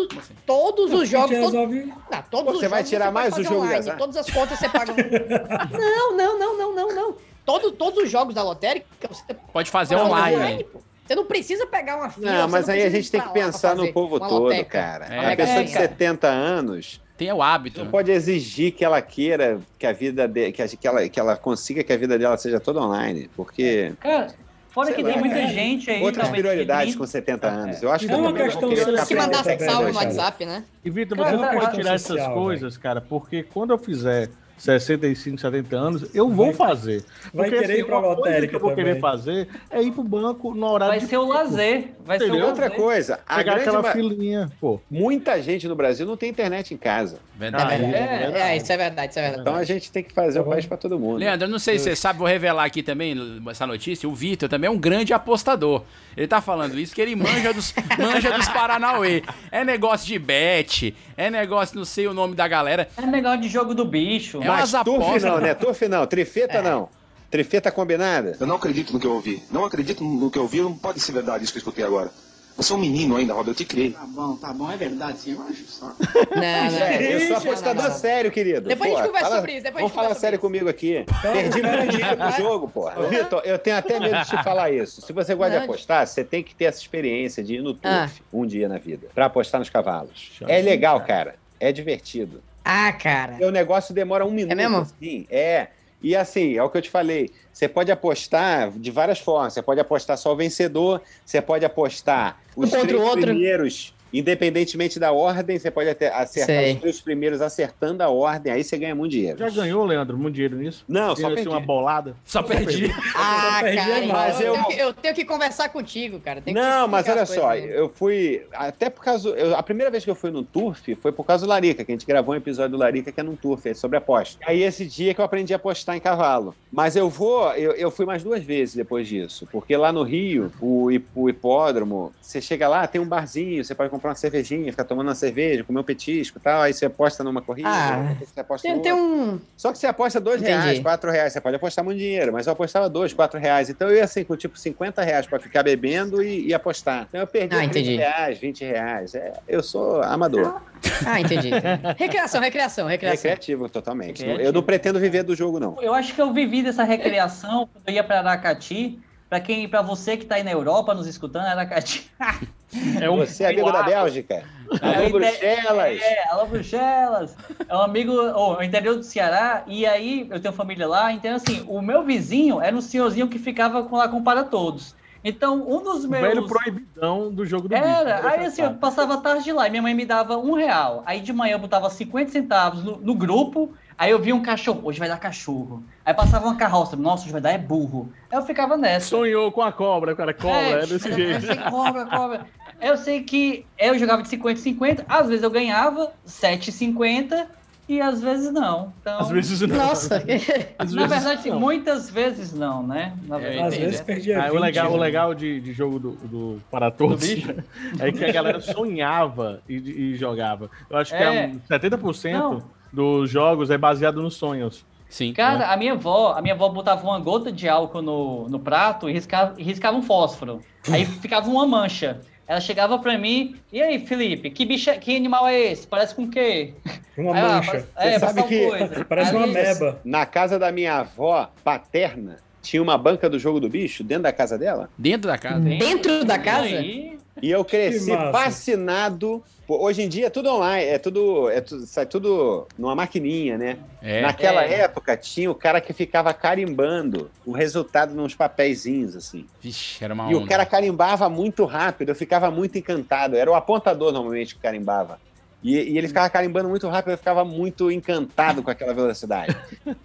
Todos os jogos. A gente todo- resolve- Não, todos Você os vai jogos tirar pode mais o jogo online? Todas as contas você paga. não, não, não, não, não, não. Todo, todos os jogos da lotérica você Pode fazer pode online. pô. Você não precisa pegar uma fila. Não, você mas aí a gente tem que pensar no povo todo, loteca. cara. É, a pessoa de cara. 70 anos Tem o hábito. não pode exigir que ela queira que a vida de, que, a- que, ela, que ela consiga que a vida dela seja toda online, porque Cara, fora Sei que lá, tem muita é. gente aí. outras talvez, prioridades que com 70 anos. Eu acho É que eu uma questão de Se Aprender mandar salve no cara? WhatsApp, né? E Vitor, Cara, você não tá pode errado. tirar essas coisas, cara, porque quando eu fizer 65, 70 anos, eu vou fazer. vai Porque, querer ir pra lotérica que eu vou querer também. fazer é ir pro banco no horário Vai de ser o lazer. Vai ser o Entendeu? Outra lazer. coisa, a Pegar grande aquela filinha, pô. muita gente no Brasil não tem internet em casa. Verdade. Ah, É, é, isso é verdade, isso é verdade. Então a gente tem que fazer o país para todo mundo. Leandro, eu não sei se você sabe, vou revelar aqui também essa notícia. O Vitor também é um grande apostador. Ele tá falando isso que ele manja dos, manja dos Paranauê. É negócio de bet, é negócio, não sei o nome da galera. É negócio de jogo do bicho. É Mas umas turf apostas. não, né? Turf não, trifeta não. Trifeta combinada? Eu não acredito no que eu ouvi. Não acredito no que eu ouvi. Não pode ser verdade isso que eu escutei agora. Você é um menino ainda, Rob. Eu te criei. Tá bom, tá bom, é verdade, sim, eu acho só. Não, não. É, eu sou apostador não, não. sério, querido. Depois a gente conversa fala- sobre isso, depois Vamos falar sério sobre comigo aqui. Perdi muito dinheiro no jogo, porra. Ô, Vitor, eu tenho até medo de te falar isso. Se você gosta de apostar, você tem que ter essa experiência de ir no turf Ah. um dia na vida, pra apostar nos cavalos. É legal, cara. É divertido. Ah, cara. Porque o negócio demora um minuto. mesmo? Assim, é. E assim, é o que eu te falei. Você pode apostar de várias formas. Você pode apostar só o vencedor, você pode apostar os contra três outro. primeiros, independentemente da ordem, você pode até acertar Sei. os três primeiros acertando a ordem, aí você ganha muito dinheiro. Já ganhou, Leandro, muito dinheiro nisso? Não, só Ganhou, assim, perdi. uma bolada? Só perdi. Ah, perdi cara, a mais, eu, eu- tenho que, eu tenho que conversar contigo, cara. Não, mas olha só, eu fui. Até por causa. eu- a primeira vez que eu fui no Turf foi por causa do Larica, que a gente gravou um episódio do Larica que é num Turf, é sobre aposta. Aí esse dia que eu aprendi a apostar em cavalo. Mas eu vou, eu, eu fui mais duas vezes depois disso, porque lá no Rio, o, o hipódromo, você chega lá, tem um barzinho, você pode comprar uma cervejinha, ficar tomando uma cerveja, comer um petisco e tal, aí você aposta numa corrida, Ah, você aposta Tem, tem um. Só que você aposta dois Entendi. reais, quatro reais, você pode apostar muito dinheiro, mas eu apostava dois, quatro reais. Então eu ia assim com tipo 50 reais pra ficar bebendo e, e apostar. Então eu perdi Ah, 30 entendi. reais, 20 reais. É, eu sou amador. Ah, entendi. recreação, recreação, recreação. Recreativo totalmente. Recreativo. Eu não pretendo viver do jogo, não. Eu acho que eu vivi dessa recreação quando eu ia pra Aracati. Pra quem, para você que tá aí na Europa nos escutando, Aracati. É um Você é amigo da Bélgica? Alô, É, Bruxelas? É, alô Bruxelas. É um amigo, oh, é interior do Ceará, e aí eu tenho família lá, então assim, o meu vizinho era um senhorzinho que ficava com, lá com para todos. Então, um dos o meus. velho proibidão do jogo do Era, bicho. aí assim, eu passava a tarde lá e minha mãe me dava um real. Aí de manhã eu botava 50 centavos no, no grupo, aí eu via um cachorro, hoje vai dar cachorro. Aí passava uma carroça, nossa, hoje vai dar é burro. Aí eu ficava nessa. Sonhou com a cobra, cara. Cobra, é, desse eu jeito. pensei, cobra, cobra. Eu sei que eu jogava de 50 em 50, às vezes eu ganhava 7,50 e às vezes não. Então, Às vezes não. Nossa. Às na verdade, não. muitas vezes não, né? Na É, verdade. Às vezes perdia Ah, o 20, legal, o né? legal de, de jogo do, do para todos é que a galera sonhava e, e jogava. Eu acho que É. é. 70% Não. Dos jogos é baseado nos sonhos. Sim. Cara, a minha avó, a minha avó botava uma gota de álcool no, no prato e riscava, riscava um fósforo. Aí ficava uma mancha. ela chegava pra mim, e aí, Felipe, que bicho, é- que animal é esse? Parece com o quê? Uma Aí, mancha. parece- É, sabe que coisa. Parece uma Aí- ameba. Na casa da minha avó paterna, tinha uma banca do jogo do bicho dentro da casa dela. Dentro da casa? Dentro da casa? Aí, E eu cresci fascinado. Hoje em dia é tudo online, é tudo, é tudo, sai tudo numa maquininha, né? É. Naquela É. época tinha o cara que ficava carimbando o resultado nos papeizinhos, assim. Vixe, era uma E onda. o cara carimbava muito rápido, eu ficava muito encantado. Era o apontador normalmente que carimbava. E, e ele ficava carimbando muito rápido, eu ficava muito encantado com aquela velocidade.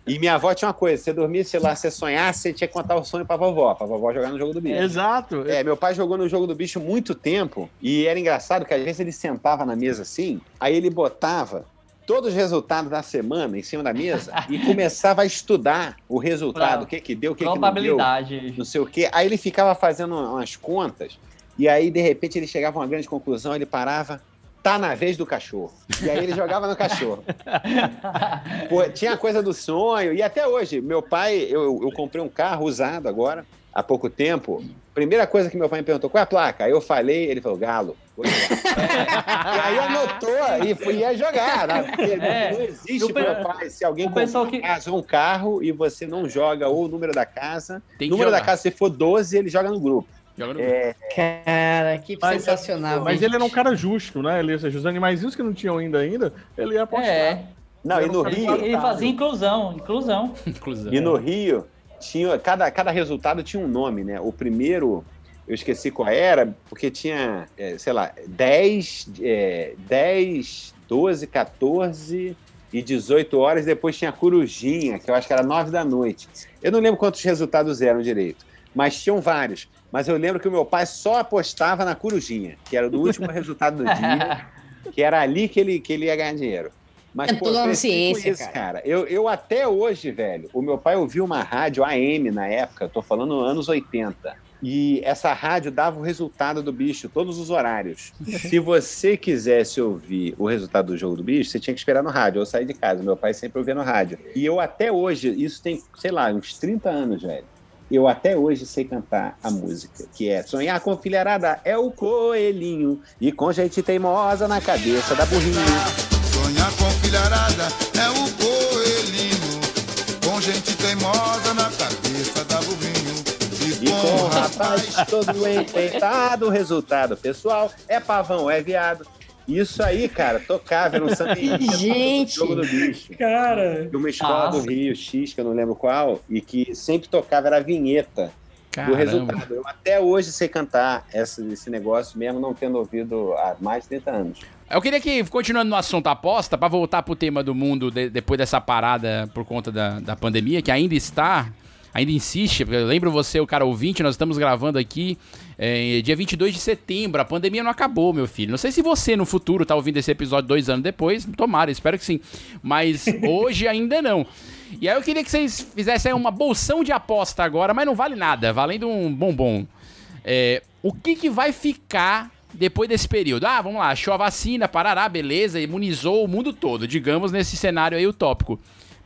E minha avó tinha uma coisa: você dormia, sei lá, você sonhasse, você tinha que contar o sonho pra vovó, pra vovó jogar no jogo do bicho. Exato. É, meu pai jogou no jogo do bicho muito tempo e era engraçado que às vezes ele sentava na mesa assim, aí ele botava todos os resultados da semana em cima da mesa e começava a estudar o resultado, o que que deu, o que que não deu, não sei o quê. Aí ele ficava fazendo umas contas e aí de repente ele chegava a uma grande conclusão, ele parava, tá na vez do cachorro. E aí ele jogava no cachorro. Pô, tinha a coisa do sonho e até hoje, meu pai, eu, eu comprei um carro usado agora, há pouco tempo. Primeira coisa que meu pai me perguntou, qual é a placa? Aí eu falei, ele falou, galo. Jogar. e aí anotou e fui ia jogar, né? É. não existe pe- meu pai, se alguém o pessoal compra uma casa ou um carro e você não joga ou o número da casa, Tem que número da casa, se for 12, ele joga no grupo. É, Cara, que Mas- sensacional. Mas bicho. ele era um cara justo, né? Ele, seja, os animaizinhos que não tinham ainda ainda, ele ia apostar. É. não, e no Ele, Rio, ele fazia inclusão, inclusão. Inclusão. E no Rio, tinha, cada, cada resultado tinha um nome, né? O primeiro, eu esqueci qual era, porque tinha, é, sei lá, 10, é, 10, 12, 14 e 18 horas. Depois tinha a Corujinha, que eu acho que era 9 da noite. Eu não lembro quantos resultados eram direito, mas tinham vários. Mas eu lembro que o meu pai só apostava na Corujinha, que era do último resultado do dia, que era ali que ele, que ele ia ganhar dinheiro. Mas, É toda cresci com ciência, isso, cara. Eu, eu até hoje, velho, o meu pai ouvia uma rádio AM na época, eu tô falando anos 80. E essa rádio dava o resultado do bicho, todos os horários. Se você quisesse ouvir o resultado do jogo do bicho, você tinha que esperar no rádio ou sair de casa. Meu pai sempre ouvia no rádio. E eu até hoje, isso tem, sei lá, uns 30 anos, velho. Eu até hoje sei cantar a música, que é Sonhar com filharada é o coelhinho e com gente teimosa na cabeça da burrinha. Sonhar com filharada é o coelhinho, com gente teimosa na cabeça da burrinho. E com o rapaz todo enfeitado, o resultado pessoal é pavão, é viado. Isso aí, cara, tocava no samba enredo, Gente. jogo do bicho. Cara, De uma escola Nossa. do Rio X, que eu não lembro qual, e que sempre tocava era a vinheta do Caramba. resultado. Eu até hoje sei cantar essa- esse negócio, mesmo não tendo ouvido há mais de 30 anos. Eu queria que, continuando no assunto aposta, pra voltar pro tema do mundo de- depois dessa parada por conta da, da pandemia, que ainda está, ainda insiste, porque eu lembro você, o cara ouvinte, nós estamos gravando aqui é, dia 22 de setembro, a pandemia não acabou, meu filho. Não sei se você no futuro tá ouvindo esse episódio dois anos depois, tomara, espero que sim. Mas hoje ainda não. E aí eu queria que vocês fizessem uma bolsão de aposta agora, mas não vale nada, valendo um bombom. É, o que, que vai ficar depois desse período? Ah, vamos lá, achou a vacina, parará, beleza, imunizou o mundo todo, digamos nesse cenário aí utópico,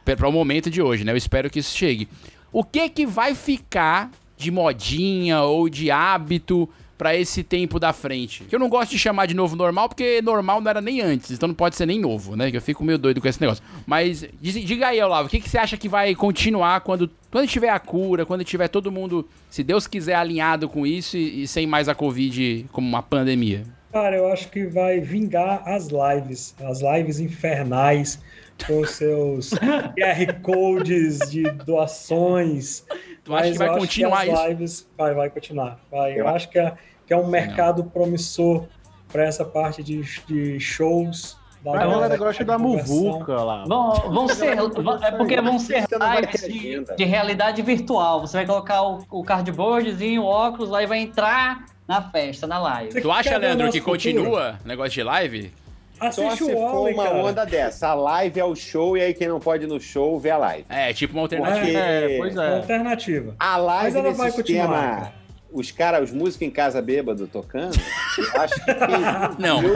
para o momento de hoje, né? Eu espero que isso chegue. O que que vai ficar de modinha ou de hábito para esse tempo da frente? Que eu não gosto de chamar de novo normal, porque normal não era nem antes, então não pode ser nem novo, né? Eu fico meio doido com esse negócio. Mas diga aí, Olavo, o que, que você acha que vai continuar quando, quando tiver a cura, quando tiver todo mundo, se Deus quiser, alinhado com isso e, e sem mais a Covid como uma pandemia? Cara, eu acho que vai vingar as lives, as lives infernais com seus QR codes de doações. Tu acha que vai continuar as isso? lives vai, vai continuar. Vai. Eu, acho que é, que é um mercado promissor para essa parte de, de shows. Da Mas a galera gosta da muvuca lá. Vão, vão ser, é porque vão ser não lives de, de realidade virtual. Você vai colocar o, o cardboardzinho, o óculos lá e vai entrar na festa, na live. Você Tu acha, Leandro, que futuro? continua negócio de live? Só Assiste se o for uma cara. onda dessa. A live é o show e aí quem não pode ir no show vê a live. É, tipo uma alternativa. Porque É, pois Uma é. alternativa. a Mas live ela nesse vai continuar, esquema, cara. os caras, os músicos em casa bêbado tocando, eu acho que quem Não. viu,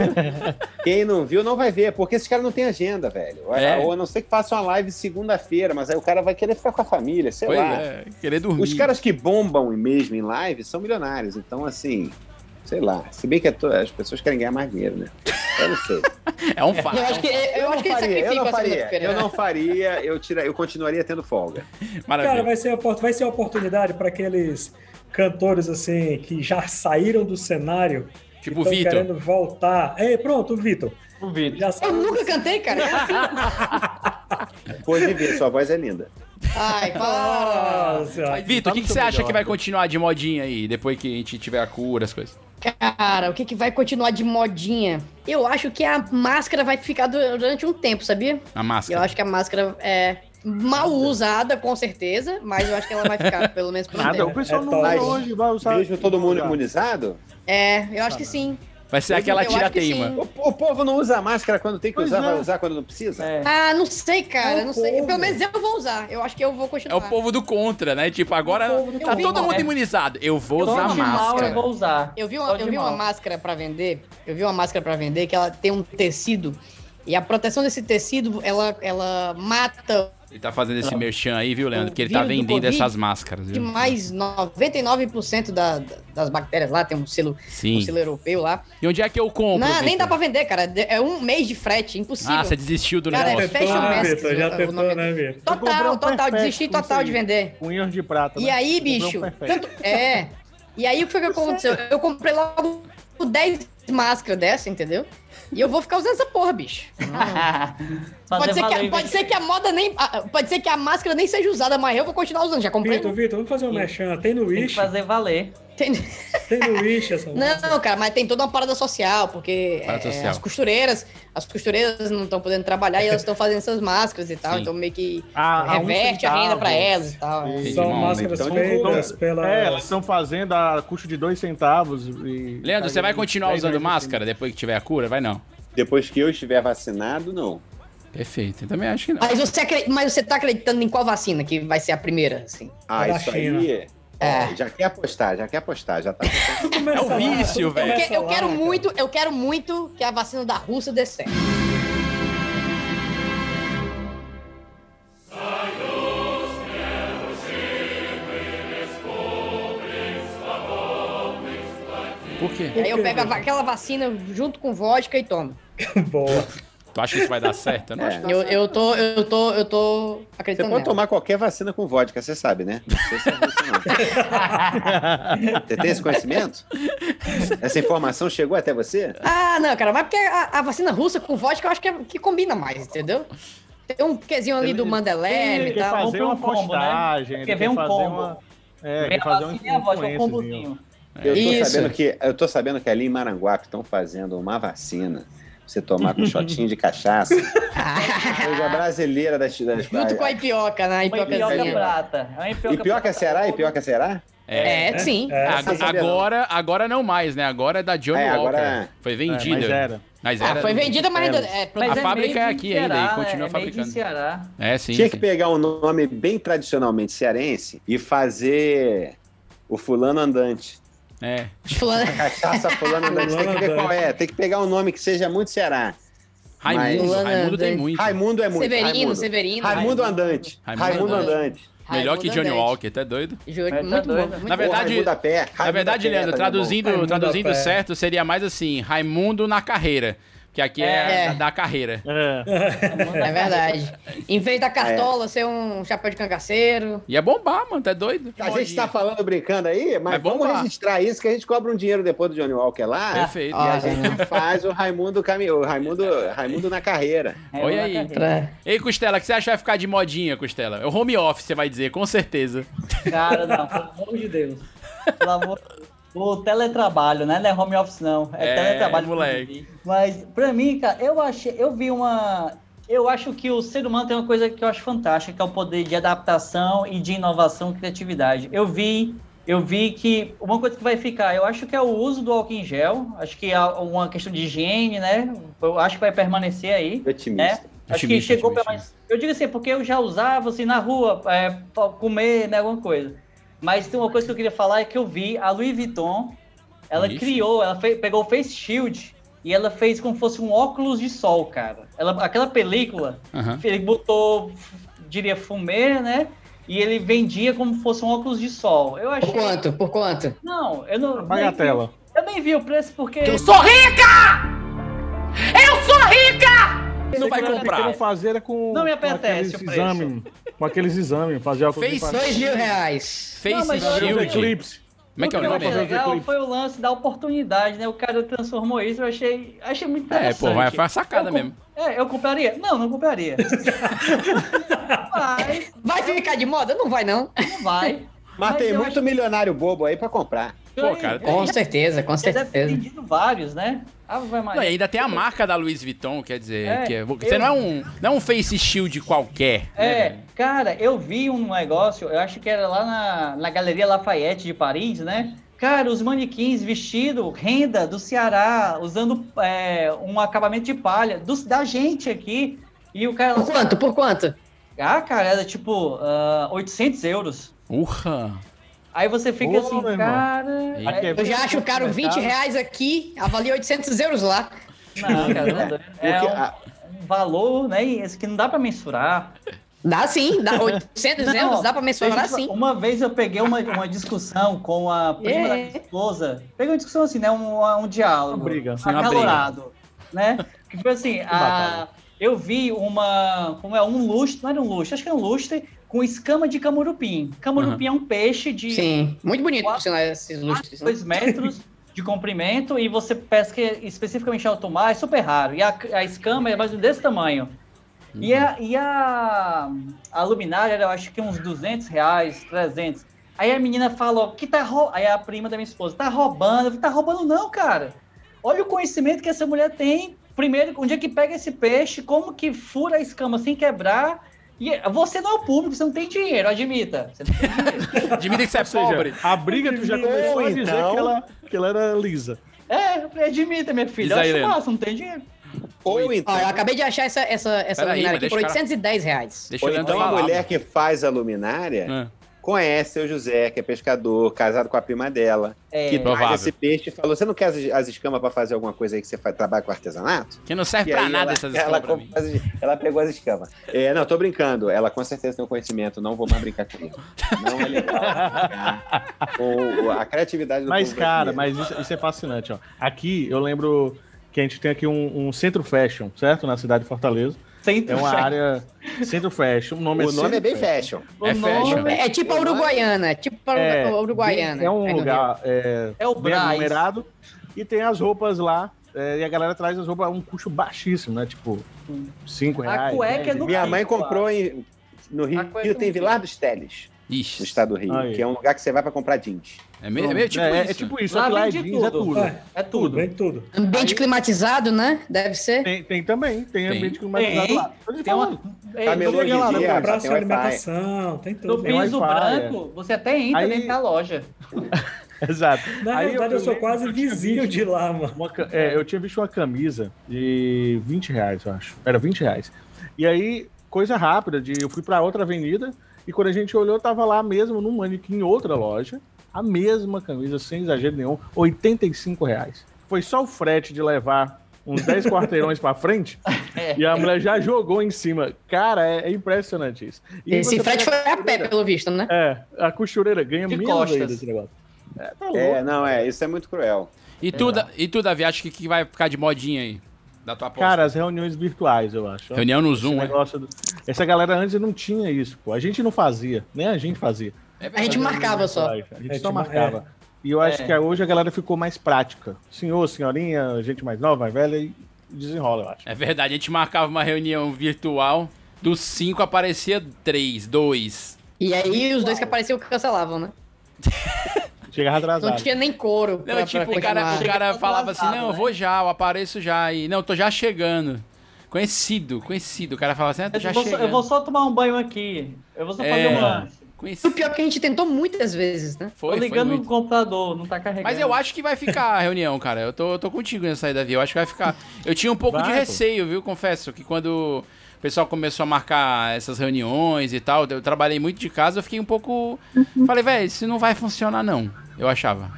quem não viu não vai ver, porque esses caras não têm agenda, velho. É. Ou a não ser que faça uma live segunda-feira, mas aí o cara vai querer ficar com a família, sei Pois lá. é, querer dormir. Os caras que bombam mesmo em live são milionários, então assim, Sei lá. Se bem que é as pessoas querem ganhar mais dinheiro, né? Eu não sei. É um fato. Eu acho que, eu não acho que faria, eu sacrifica não a faria. Eu não faria, eu, tira, eu continuaria tendo folga. Cara, vai ser, vai ser oportunidade para aqueles cantores assim que já saíram do cenário. Tipo o Vitor. querendo voltar. É, pronto, o Vitor. O Vitor. Já Eu nunca cantei, cara. É assim. Pode ver, sua voz é linda. Ai, para. Vitor, o que, que você acha que vai continuar de modinha aí, depois que a gente tiver a cura, as coisas? Cara, o que, que vai continuar de modinha? Eu acho que a máscara vai ficar durante um tempo, sabia? A máscara. Eu acho que a máscara é mal usada, com certeza, mas eu acho que ela vai ficar pelo menos por um Nada, tempo. o pessoal não Mas usa hoje, vai usar. Mesmo todo mundo imunizado? É, eu acho que sim. Vai ser aquela Eu tira-teima. O, o povo não usa máscara quando tem que Pois usar, é. vai usar quando não precisa? Ah, não sei, cara, É não sei. povo. Pelo menos eu vou usar. Eu acho que eu vou É continuar. o povo do contra, né? Tipo, agora tá todo mundo É. imunizado. Eu vou Tô usar de mal, máscara. eu vou usar. Eu vi, uma, eu vi uma mal. máscara pra vender. Eu vi uma máscara pra vender que ela tem um tecido. E a proteção desse tecido, ela, ela mata Ele tá fazendo esse merchan aí, viu, Leandro? Que ele tá vendendo essas máscaras, viu? de mais 99% da, das bactérias lá. Tem um selo, Sim. um selo europeu lá. E onde é que eu compro? Não, nem dá pra vender, cara. É um mês de frete, impossível. Ah, você desistiu do Cara, é negócio. fashion Ah, masks, Vitor, já tentou, né, Vitor? Total, um total, desisti total aí. de vender. Erros de prata. E né? aí, Comprei um bicho, perfect. tanto, é. E aí o que foi que aconteceu? Eu comprei logo 10 máscaras dessa, entendeu? E eu vou ficar usando essa porra, bicho. Pode ser, que, pode ser que a moda nem. Pode ser que a máscara nem seja usada, mas eu vou continuar usando. Já comprei. Vitor, Vitor, vamos fazer um merchan. Tem no Tem que Wish? fazer valer. Tem- Tem no Wish essa máscara? Não, cara, mas tem toda uma parada social, porque Parada é, social. as costureiras, as costureiras não estão podendo trabalhar e elas estão fazendo essas máscaras e tal, Sim. então meio que A- a um reverte a renda pra elas e tal. é. E- São máscaras então feitas pela. É, elas estão fazendo a custo de dois centavos. E... Leandro, você vai continuar usando reais máscara depois que tiver a cura? Vai não. Depois que eu estiver vacinado, não. Perfeito. Eu também acho que não. Mas você, mas você tá acreditando em qual vacina que vai ser a primeira, assim? Ah, É da isso China. aí. É. Já quer apostar, já quer apostar, já tá. É o vício, Eu, velho. que- eu quero muito, eu quero muito que a vacina da Rússia dê certo. Por quê? Aí eu pego aquela vacina junto com vodka e tomo. Boa. Tu acha que isso vai dar certo? Eu não É. acho que Eu, eu tô, eu tô, eu tô Você acreditando pode nela. tomar qualquer vacina com vodka, você sabe, né? Não sei se é isso, não. Você tem esse conhecimento? Essa informação chegou até você? Ah, não, cara, mas porque a, a vacina russa com vodka eu acho que, é- que combina mais, entendeu? Tem um quezinho ali do Mandelev e Quer tal. fazer Compra um uma combo, né? postagem, Quer ver um fazer combo. É, quer fazer um um combozinho. Eu tô, Isso. sabendo que, eu tô sabendo que ali em Maranguape estão fazendo uma vacina. Você tomar com shotinho de cachaça. Coisa brasileira das. das Junto com a ipioca, né? A Uma ipioca ipiocazinha. prata. É ipioca que será? Que será? É, sim. É, Ag- Você sabia não? agora, agora não mais, né? Agora é da Johnny É, Walker. agora- Foi vendida. mas era. Mas Ah, era foi do- vendida, mas ainda é, Mas A fábrica é aqui ainda, e Ceará, continua? É fabricando. Ceará. É, sim. Tinha sim. que pegar um nome bem tradicionalmente cearense e fazer o fulano andante. É. fulano- Cachaça fulano. Tem que ver qual é. Tem que pegar um nome que seja muito Ceará. Raimundo, Mas- Raimundo tem muito. Raimundo é muito. Severino, Raimundo. Severino. Raimundo andante. Raimundo Raimundo Andante. andante. Melhor que Raimundo Johnny Andante. Walker, tá doido? É, tá muito bom. doido. muito Na bom. verdade, Raimundo a pé. Na verdade, Leandro, tá traduzindo, traduzindo certo, seria mais assim, Raimundo na carreira. Que aqui é, É. Da, da carreira. É. É verdade. Em vez da cartola ser um chapéu de cangaceiro. Ia bombar, mano, tá doido? A gente tá falando brincando aí, mas Vai vamos registrar isso que a gente cobra um dinheiro depois do Johnny Walker lá. Perfeito. E a gente faz o Raimundo caminhou, Raimundo, Raimundo na carreira. É, Olha aí. carreira. Ei, Costela, o que você acha que vai ficar de modinha, Costela? É o home office, você vai dizer, com certeza. Cara, não, pelo amor de Deus. Pelo amor O teletrabalho, né? Não é home office, não. É, É, teletrabalho. moleque. Mas, pra mim, cara, eu achei. Eu vi uma. Eu acho que o ser humano tem uma coisa que eu acho fantástica, que é o poder de adaptação e de inovação e criatividade. Eu vi. Eu vi que uma coisa que vai ficar, eu acho que é o uso do álcool em gel. Acho que é uma questão de higiene, né? Eu acho que vai permanecer aí. Otimista. Né? Acho que chegou otimista. pra mais. Eu digo assim, porque eu já usava assim na rua, é, pra comer, né, alguma coisa. Mas tem uma coisa que eu queria falar é que eu vi a Louis Vuitton, ela Ixi. criou, ela fe- pegou o Face Shield e ela fez como se fosse um óculos de sol, cara. Ela, aquela película, Aham. ele botou, diria, fumê, né? E ele vendia como se fosse um óculos de sol. Eu achei. Por quanto? Por quanto? Não, eu não. Bagatela. Eu nem vi o preço porque. Eu sou rica! Eu sou rica! Não vai comprar. Fazer era com, Não me com apetece aqueles o preço. exames. Com aqueles exames. Fazer Fez dois mil reais. Mas Fazer os Shield. eclipse. Como é que é o nome? achei legal foi o lance da oportunidade, né? O cara transformou isso, eu achei, achei muito É, interessante. pô, vai- foi uma sacada Eu com- mesmo. É, eu compraria? Não, não compraria. Mas Vai ficar de moda? Não vai, não. não vai. Mas, tem eu muito milionário bobo aí pra comprar. Pô, cara, Com certeza, com Ele deve ter certeza. vendido vários, né? Ah, vai mais. Não, e ainda tem a marca da Louis Vuitton, quer dizer, É, que é- você eu- não é um, não é um face shield qualquer. né, É, velho? cara, eu vi um negócio, eu acho que era lá na, na Galeria Lafayette de Paris, né? Cara, os manequins vestidos, renda do Ceará, usando é, um acabamento de palha, dos- da gente aqui. E o cara. Por quanto? Por quanto? Ah, cara, era tipo ah, 800 euros. Urra! Aí você fica Ô, assim, cara. É Eu já acho caro 20 reais aqui, avalia 800 euros lá. Não, cara, não dá. é um, um valor, né? Esse que não dá pra mensurar. Dá sim, dá 800 Não, euros, dá pra mensurar eu- sim. Uma vez eu peguei uma, uma discussão com a prima É. da minha esposa. Peguei uma discussão assim, né? Um, um diálogo. Uma briga. Sim, uma acalorado. Né? Que foi assim, a, eu vi uma. Como é? Um lustre, não era um lustre, acho que era um lustre com escama de camurupim. Camurupim é um peixe de Sim, muito bonito por sinal esses lustres. né? 2 metros de comprimento e você pesca especificamente em alto mar, é super raro. E a, a escama é mais ou menos desse tamanho. E, a, e a, a luminária era, eu acho que uns 200 reais, 300. Aí a menina falou que tá roubando. Aí a prima da minha esposa, tá roubando. Eu falei, tá roubando não, cara. Olha o conhecimento que essa mulher tem. Primeiro, onde é que pega esse peixe, como que fura a escama sem quebrar. E você não é o público, você não tem dinheiro, admita. Você dinheiro. Admita que você é seja, pobre. a briga tu já começou a dizer então- que ela, que ela era lisa. É, eu falei, admita, minha filha. Aí, acho Helena. massa, não tem dinheiro. Ou então, Ó, eu acabei de achar essa, essa, essa aí, luminária mas aqui por deixa o cara- 810 reais. Deixa ou eu então a mulher que faz a luminária É. conhece seu José, que é pescador, casado com a prima dela, É, que Provável. traz esse peixe e falou: Você não quer as, as escamas pra fazer alguma coisa aí que você faz, trabalha com artesanato? Que não serve pra aí nada ela, essas ela, escolas pra mim. comprou as- ela pegou as escamas. É, não, tô brincando. Ela com certeza tem o conhecimento, não vou mais brincar com ele. Não é legal brincar com o- a criatividade do Mas, povo cara, brasileiro. mas isso, isso é fascinante, ó. Aqui, eu lembro que a gente tem aqui um, um centro fashion, certo? Na cidade de Fortaleza. Centro É uma fashion. área centro fashion. O nome, O nome é bem fashion. É fashion. É, é tipo a Uruguaiana, tipo a É, Uruguaiana. É um no lugar é, É o bem aglomerado e tem as roupas lá. é, e a galera traz as roupas a um custo baixíssimo, né? Tipo, 5 A reais. cueca é 10 no Minha Rio, mãe comprou em, no Rio, A Rio no tem. Vilar dos Teles, no Ixi, estado do Rio, Aí. que é um lugar que você vai pra comprar jeans. É meio, é meio tipo é, isso. é tipo isso, Lá é vende jeans, é tudo. É, É tudo, vem tudo. Ambiente climatizado, né? Deve ser. Tem, tem também, tem, Tem. ambiente climatizado Tem, lá. Tô tem uma. no cheguei lá, tem de Wi-Fi. alimentação, tem No tudo. Tem piso branco, você até entra Aí- dentro da loja. Exato. Na Aí realidade, eu, sou lembro quase eu vizinho de lá, mano. uma é, eu tinha visto uma camisa de 20 reais, eu acho. Era 20 reais. E aí, coisa rápida, de eu fui pra outra avenida e quando a gente olhou, tava lá mesmo num manequim em outra loja, a mesma camisa, sem exagero nenhum, 85 reais. Foi só o frete de levar uns 10 quarteirões pra frente É. e a mulher já jogou em cima. Cara, é, é impressionante isso. E Esse frete foi a pé, pelo visto, né? É, a costureira ganha De menos desse negócio. É, tá louco. É, não, é, isso é muito cruel. E tu, Da- e tu, Davi, acha que, que vai ficar de modinha aí? Da tua aposta? Cara, as reuniões virtuais, eu acho. Reunião no Esse Zoom, é? negócio do- Essa galera antes não tinha isso, pô. A gente não fazia, nem a gente fazia. A gente marcava só. A gente É, só marcava. E eu acho É. que hoje a galera ficou mais prática. Senhor, senhorinha, gente mais nova, mais velha, e desenrola, eu acho. É verdade, a gente marcava uma reunião virtual, dos cinco aparecia três, dois. E aí os dois que apareciam cancelavam, né? Chegava Não atrasado. tinha nem couro. Não, pra- tipo, pra o cara, o cara falava assim, não, eu né? vou já, eu apareço já. E, não, tô já chegando. Conhecido, conhecido. O cara falava assim, ah, tô Eu já vou, só, chegando. eu vou só tomar um banho aqui. Eu vou só fazer É. um lanche. O pior é que a gente tentou muitas vezes, né? Foi, Tô ligando no muito. computador, não tá carregando. Mas eu acho que vai ficar a reunião, cara. Eu tô, eu tô contigo nessa aí, Davi. Eu acho que vai ficar. Eu tinha um pouco de Vai, pô. receio, viu? Confesso que quando o pessoal começou a marcar essas reuniões e tal, eu trabalhei muito de casa, eu fiquei um pouco. Falei, velho, isso não vai funcionar, não. Eu achava.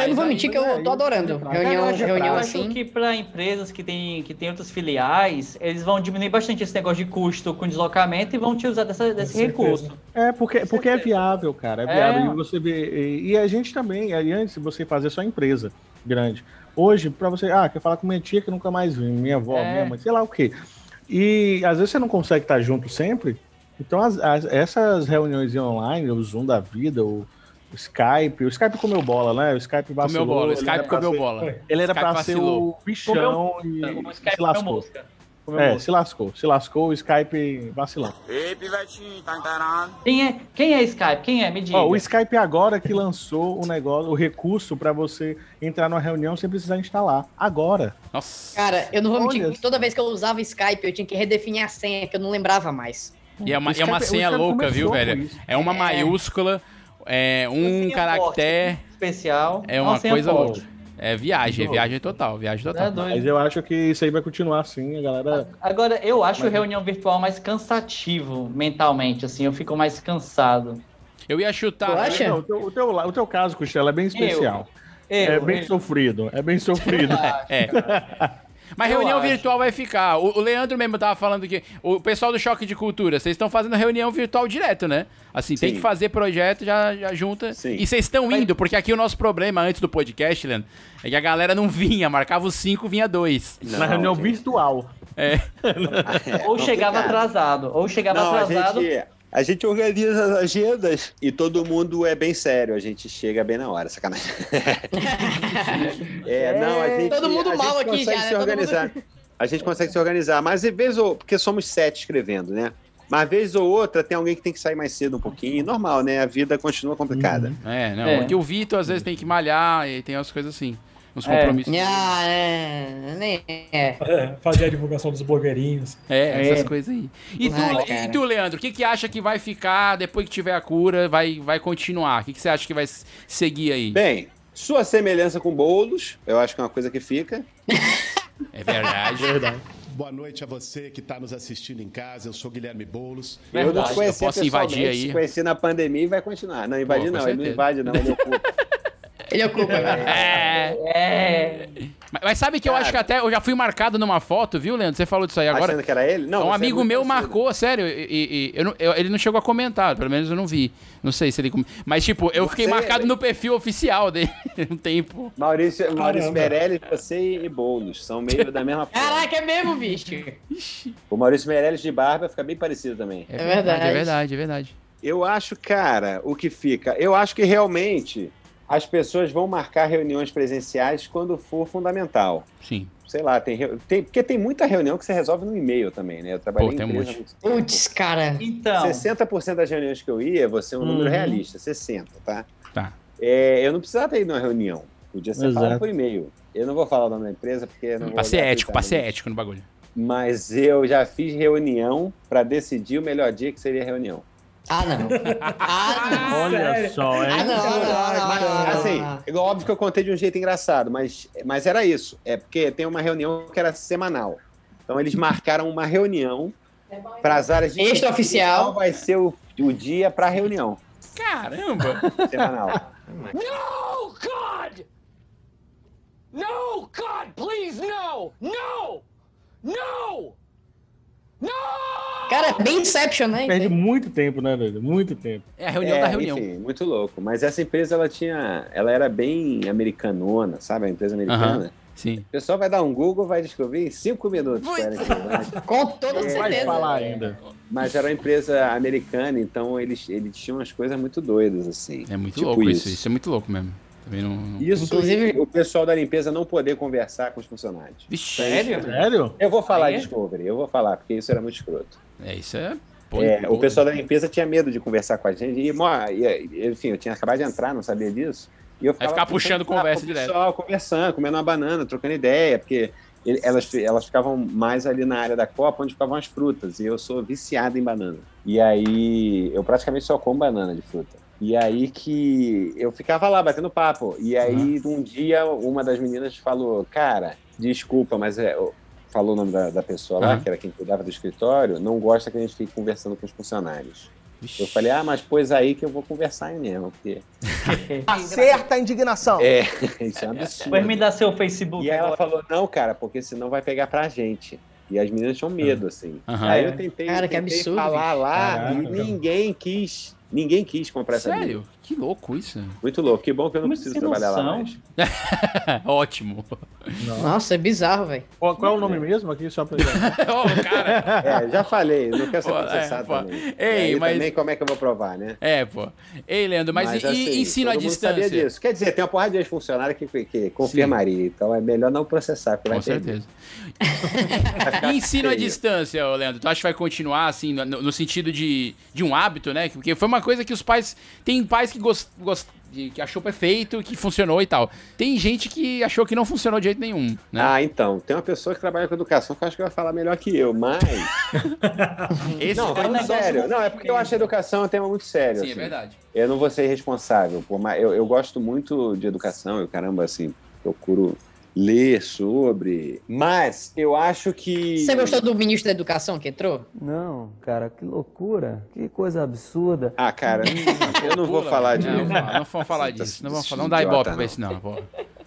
Eu não vou mentir que eu tô adorando. Reunião, eu acho, reunião eu acho assim. que para empresas que têm que tem outras filiais, eles vão diminuir bastante esse negócio de custo com deslocamento e vão te usar dessa, desse recurso. É, porque, porque é viável, cara. É É. viável. E você vê. E, e a gente também, aí antes de você fazer só empresa. grande. Hoje, pra você, ah, quer falar com minha tia que nunca mais vi, minha avó, É. minha mãe, sei lá o quê. E às vezes você não consegue estar junto sempre. Então, as- as- essas reuniões online, o Zoom da vida, o, o Skype, o Skype comeu bola, né? O Skype vacilou. bola, o Skype comeu ser- bola. Ele era Skype pra ser o bichão Comeu- e o Skype se comeu lascou. Comeu É, se lascou. Se lascou o Skype vacilando. Ei, pivetinho, tá inteirado? Quem é, quem é Skype? Quem é? Me diga. Ó, o Skype agora que lançou o negócio, o recurso pra você entrar numa reunião sem precisar instalar. Agora. Nossa. Cara, eu não vou mentir. Olha que Toda vez que eu usava Skype, eu tinha que redefinir a senha, que eu não lembrava mais. E é uma, O é uma Skype- senha Skype louca, viu, velho? É uma É. maiúscula, é um caractere, forte, especial. é uma coisa louca. É viagem, é viagem total, viagem É total. doido. Mas eu acho que isso aí vai continuar assim, a galera. Agora, eu acho Mas- reunião virtual mais cansativo mentalmente, assim, eu fico mais cansado. Eu ia chutar. Tu acha? Não, o, teu, o, teu, o teu caso, Costela, é bem especial. é Eu, bem eu- sofrido. É bem sofrido. É. Mas Eu reunião acho. virtual vai ficar. O, o Leandro mesmo tava falando que o pessoal do Choque de Cultura, vocês estão fazendo reunião virtual direto, né? Assim, tem Sim. que fazer projeto, já, já junta. Sim. E vocês estão indo, porque aqui o nosso problema antes do podcast, Leandro, é que a galera não vinha, marcava os cinco, vinha dois. Na reunião virtual. É. É ou chegava atrasado, ou chegava Não, a atrasado. gente, a gente organiza as agendas e todo mundo é bem sério. A gente chega bem na hora, sacanagem. é, não, a gente, Todo mundo a mal gente aqui consegue já, né? se organizar. A gente consegue se organizar, mas às vezes, ou- porque somos sete escrevendo, né? Mas vez ou outra tem alguém que tem que sair mais cedo um pouquinho. Normal, né? A vida continua complicada. É, não. É. Aqui o Vitor às vezes tem que malhar e tem as coisas assim. Uns É. compromissos. É, Ah, é. Nem é. É, fazer a divulgação dos blogueirinhos. essas É. coisas aí. E tu, Ai, e tu, Leandro, o que, que acha que vai ficar depois que tiver a cura? Vai, vai continuar? O que, que você acha que vai seguir aí? Bem, sua semelhança com bolos, eu acho que é uma coisa que fica. É verdade. Verdade. Boa noite a você que está nos assistindo em casa. Eu sou Guilherme Boulos. eu não Verdade, te conheci eu posso invadir aí. te conheci na pandemia e vai continuar. Não, invadir Pô, não, ele não invade não, ele ocupa. Ele ocupa, velho. É. É. Mas, mas sabe que eu Cara. acho que até eu já fui marcado numa foto, viu, Leandro? Você falou disso aí agora. Achando que era ele? Não, um é amigo meu parecido. marcou, sério, e, e- e eu não- eu- ele não chegou a comentar, pelo menos eu não vi. Não sei se ele. com- Mas, tipo, eu fiquei Você- marcado no perfil oficial dele um tempo. Maurício, Maurício. Meirelles, você e Boulos são meio da mesma forma. Caraca, é mesmo, bicho. O Maurício Meirelles de barba fica bem parecido também. É verdade. É verdade, é verdade. Eu acho, cara, o que fica. Eu acho que realmente as pessoas vão marcar reuniões presenciais quando for fundamental. Sim. Sei lá, tem, tem- porque tem muita reunião que você resolve no e-mail também, né? Eu trabalhei Pô, em tem um empresa. Putz, cara. Então, 60% das reuniões que eu ia, você é um número Uhum. realista, 60, tá? Tá. É, eu não precisava ir numa reunião. Podia ser falado por e-mail. Eu não vou falar o nome da empresa porque não vou Pra ser dar ético, pra cuidado ser nisso. ético no bagulho. Mas eu já fiz reunião para decidir o melhor dia que seria a reunião. Ah, não. Ah, não. Olha só, Ah, hein? não, não, não, Mas, não, não, assim, é óbvio que eu contei de um jeito engraçado, mas, mas era isso. É porque tem uma reunião que era semanal. Então eles marcaram uma reunião para as áreas de Extraoficial. qual vai ser o, o dia para a reunião Caramba! semanal. No, God! No, God, please, no! No! No! Cara, é bem Inception, né? Perde muito tempo, né, doido? Muito tempo. É a reunião É, da reunião. Enfim, muito louco. Mas essa empresa, ela tinha. Ela era bem americanona, sabe? A empresa americana. Sim. O pessoal vai dar um Google, vai descobrir em cinco minutos. qual era a empresa. Com toda É, Vai certeza. falar ainda. Mas era uma empresa americana, então eles, eles tinham umas coisas muito doidas, assim. É muito Tipo louco isso. isso. é muito louco mesmo. Também não. não- Isso, Inclusive- o pessoal da limpeza não poder conversar com os funcionários. Vixe, sério? Sério? Eu vou falar, é? Discovery, eu vou falar, porque isso era muito escroto. É, isso é. É, o pessoal da limpeza tinha medo de conversar com a gente. E, enfim, eu tinha acabado de entrar, não sabia disso. E eu Vai ficar puxando conversa com o direto. pessoal conversando, comendo uma banana, trocando ideia, porque elas, elas ficavam mais ali na área da copa, onde ficavam as frutas. E eu sou viciado em banana. E aí, eu praticamente só como banana de fruta. E aí que eu ficava lá batendo papo. E aí, um dia, uma das meninas falou: Cara, desculpa, mas é. Falou o nome da, da pessoa lá, Aham. que era quem cuidava do escritório, não gosta que a gente fique conversando com os funcionários. Eu falei, ah, mas pois aí que eu vou conversar aí mesmo, porque. Acerta a indignação. É, isso é um absurdo. Depois me dá seu Facebook. E aí ela falou, não, cara, porque senão vai pegar pra gente. E as meninas tinham medo, assim. Aham. Aí eu tentei, Cara, que tentei absurdo, falar bicho. lá Caraca. e ninguém quis. Ninguém quis comprar essa Sério? Que louco isso. Muito louco. Que bom que eu não Mas preciso trabalhar lá noção. mais. Ótimo. Nossa, é bizarro, velho. Qual, qual é o nome mesmo aqui, só pra... É, já falei, não quero ser Pô, é, processado pô. também. Ei, E aí mas- também como é que eu vou provar, né? É, pô. Ei, Leandro, mas, e, assim, e ensino à distância? Sabia disso. Quer dizer, tem uma porrada de ex-funcionário que, que confirmaria. Então é melhor não processar. Com certeza. E ensino à distância, ô Leandro? Tu acha que vai continuar, assim, no, no sentido de, de um hábito, né? Porque foi uma coisa que os pais. Tem pais que gost, gost, que achou perfeito, que funcionou e tal. Tem gente que achou que não funcionou de jeito nenhum, né? Ah, então. Tem uma pessoa que trabalha com educação que eu acho que vai falar melhor que eu, mas. Esse não, é um falando negócio sério. Não, é porque eu acho a educação um tema muito sério. Sim, é assim. verdade. Eu não vou ser responsável, por mais... eu, eu gosto muito de educação, eu caramba, assim, procuro ler sobre. Mas eu acho que. Você gostou do ministro da Educação que entrou? Não, cara, que loucura. Que coisa absurda. Ah, cara, eu não vou falar não, disso. Não, não vamos falar disso. Não vamos falar. Não dá ibope pra isso, não.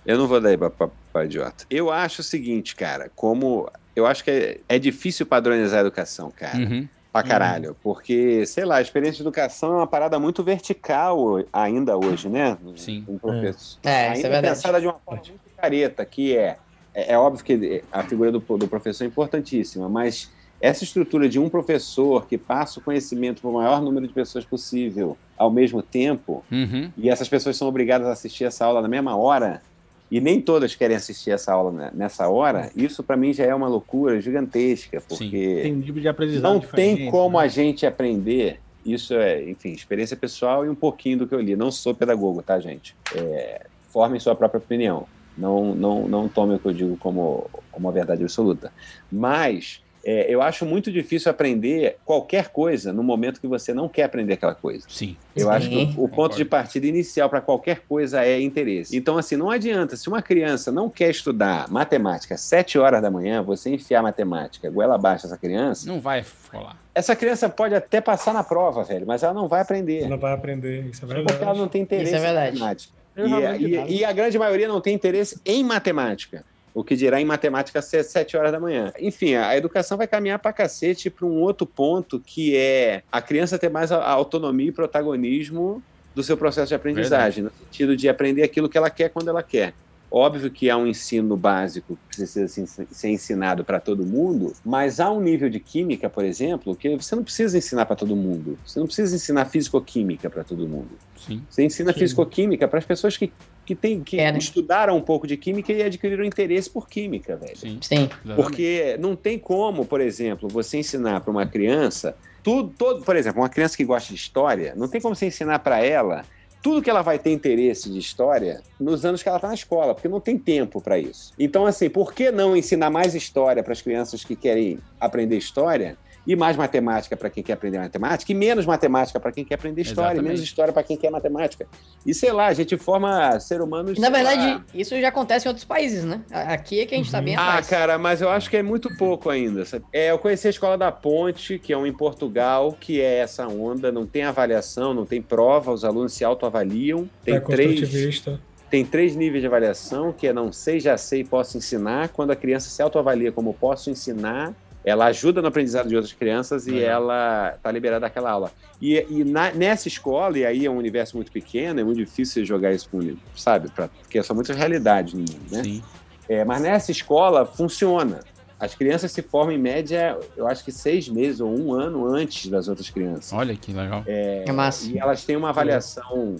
Eu não vou dar ibope pra, pra idiota. Eu acho o seguinte, cara, como. Eu acho que é, é difícil padronizar a educação, cara. Uhum. Pra caralho. Porque, sei lá, a experiência de educação é uma parada muito vertical ainda hoje, né? Sim. Um professor. É, isso ainda é verdade. pensada de uma forma muito careta, que é. É, é óbvio que a figura do, do professor é importantíssima, mas essa estrutura de um professor que passa o conhecimento para o maior número de pessoas possível ao mesmo tempo, Uhum. e essas pessoas são obrigadas a assistir essa aula na mesma hora, e nem todas querem assistir essa aula né, nessa hora, isso para mim já é uma loucura gigantesca, porque Tem nível de aprendizado não tem como né? a gente aprender. Isso é, enfim, experiência pessoal e um pouquinho do que eu li. Não sou pedagogo, tá, gente? É, formem sua própria opinião. Não, não, não tomem o que eu digo como, como uma verdade absoluta. Mas é, eu acho muito difícil aprender qualquer coisa no momento que você não quer aprender aquela coisa. Sim. Eu acho que Sim. o, o ponto de partida inicial para qualquer coisa é interesse. Então, assim, não adianta. Se uma criança não quer estudar matemática às 7 horas da manhã, você enfiar matemática goela abaixo essa criança, Não vai rolar. essa criança pode até passar na prova, velho, mas ela não vai aprender. Não vai aprender, isso é verdade. Porque ela não tem interesse Isso é verdade. em matemática. Eu E, e- e a grande maioria não tem interesse em matemática. O que dirá em matemática às 7 horas da manhã. Enfim, a educação vai caminhar pra cacete para um outro ponto que é a criança ter mais autonomia e protagonismo do seu processo de aprendizagem, no sentido de aprender aquilo que ela quer quando ela quer. Óbvio que há um ensino básico que precisa se- ser ensinado para todo mundo, mas há um nível de química, por exemplo, que você não precisa ensinar para todo mundo. Você não precisa ensinar físico-química para todo mundo. Sim. Você ensina físico-química para as pessoas que, que, tem, que Querem. estudaram um pouco de química e adquiriram interesse por química, velho. Sim. Sim. Porque não tem como, por exemplo, você ensinar para uma criança tudo, todo, por exemplo, uma criança que gosta de história, não tem como você ensinar para ela tudo que ela vai ter interesse de história nos anos que ela está na escola, porque não tem tempo para isso. Então, assim, por que não ensinar mais história para as crianças que querem aprender história? E mais matemática para quem quer aprender matemática, e menos matemática para quem quer aprender história, e Exatamente. menos história para quem quer matemática. E sei lá, a gente forma ser humanos. Na sei lá, verdade, isso já acontece em outros países, né? Aqui é que a gente tá bem ah, atrás. cara, mas eu acho que é muito pouco ainda. sabe? É, eu conheci a Escola da Ponte, que é um em Portugal, que é essa onda, não tem avaliação, não tem prova, os alunos se autoavaliam. Tem É três, tem três níveis de avaliação, que é não sei, já sei, posso ensinar. Quando a criança se autoavalia como posso ensinar, ela ajuda no aprendizado de outras crianças e Legal. ela tá liberada daquela aula. E, e na- nessa escola, e aí é um universo muito pequeno, é muito difícil você jogar isso com, sabe, pra, porque são muitas realidades no mundo, né? Sim. É, mas nessa escola funciona. As crianças se formam em média, eu acho que seis meses ou um ano antes das outras crianças. Olha que legal. É, É massa. E elas têm uma avaliação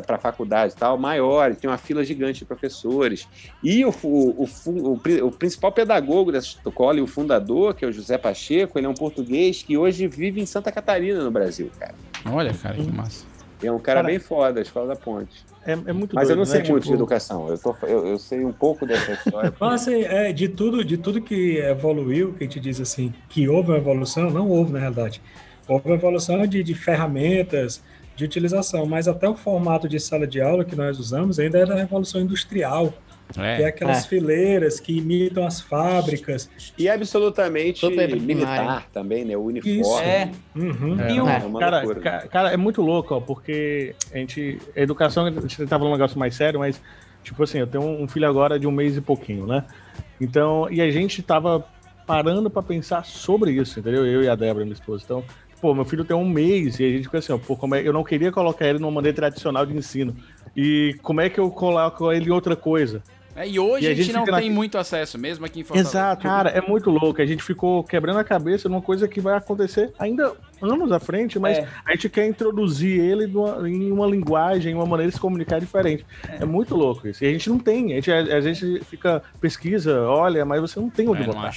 para a faculdade e tal, maior, e tem uma fila gigante de professores. E o, o, o, o pri- o principal pedagogo dessa escola e o fundador, que é o José Pacheco, ele é um português que hoje vive em Santa Catarina, no Brasil, cara. Olha, cara, que massa. É um cara, Cara, bem foda, a Escola da Ponte. É, é muito Mas eu doido, não sei né? muito Tipo, de educação, eu, tô, eu, eu sei um pouco dessa história. Mas, assim, é, de tudo, de tudo que evoluiu, que a gente diz assim, que houve uma evolução, não houve na realidade. Houve uma evolução de, de ferramentas, de utilização, mas até o formato de sala de aula que nós usamos ainda é da revolução industrial, É. que é aquelas É. fileiras que imitam as fábricas. E absolutamente Super militar primário. também, né? O uniforme. Isso. É. Uhum. É, E o- É uma cara, loucura. ca- cara, é muito louco, ó, porque a gente. A educação, a gente tá falando um negócio mais sério, mas, tipo assim, eu tenho um filho agora de um mês e pouquinho, né? Então, e a gente tava parando pra pensar sobre isso, entendeu? Eu e a Débora, minha esposa. Então, pô, meu filho tem um mês e a gente fica assim, ó, pô, como é, eu não queria colocar ele numa maneira tradicional de ensino. E como é que eu coloco ele em outra coisa? É, e hoje E a a gente, gente não tem na- muito acesso, mesmo aqui em Fortaleza. Exato, cara, é muito louco. A gente ficou quebrando a cabeça numa coisa que vai acontecer ainda anos à frente, mas É. a gente quer introduzir ele numa- em uma linguagem, em uma maneira de se comunicar diferente. É. muito louco isso. E a gente não tem. A gente, às vezes fica, pesquisa, olha, mas você não tem onde É, botar.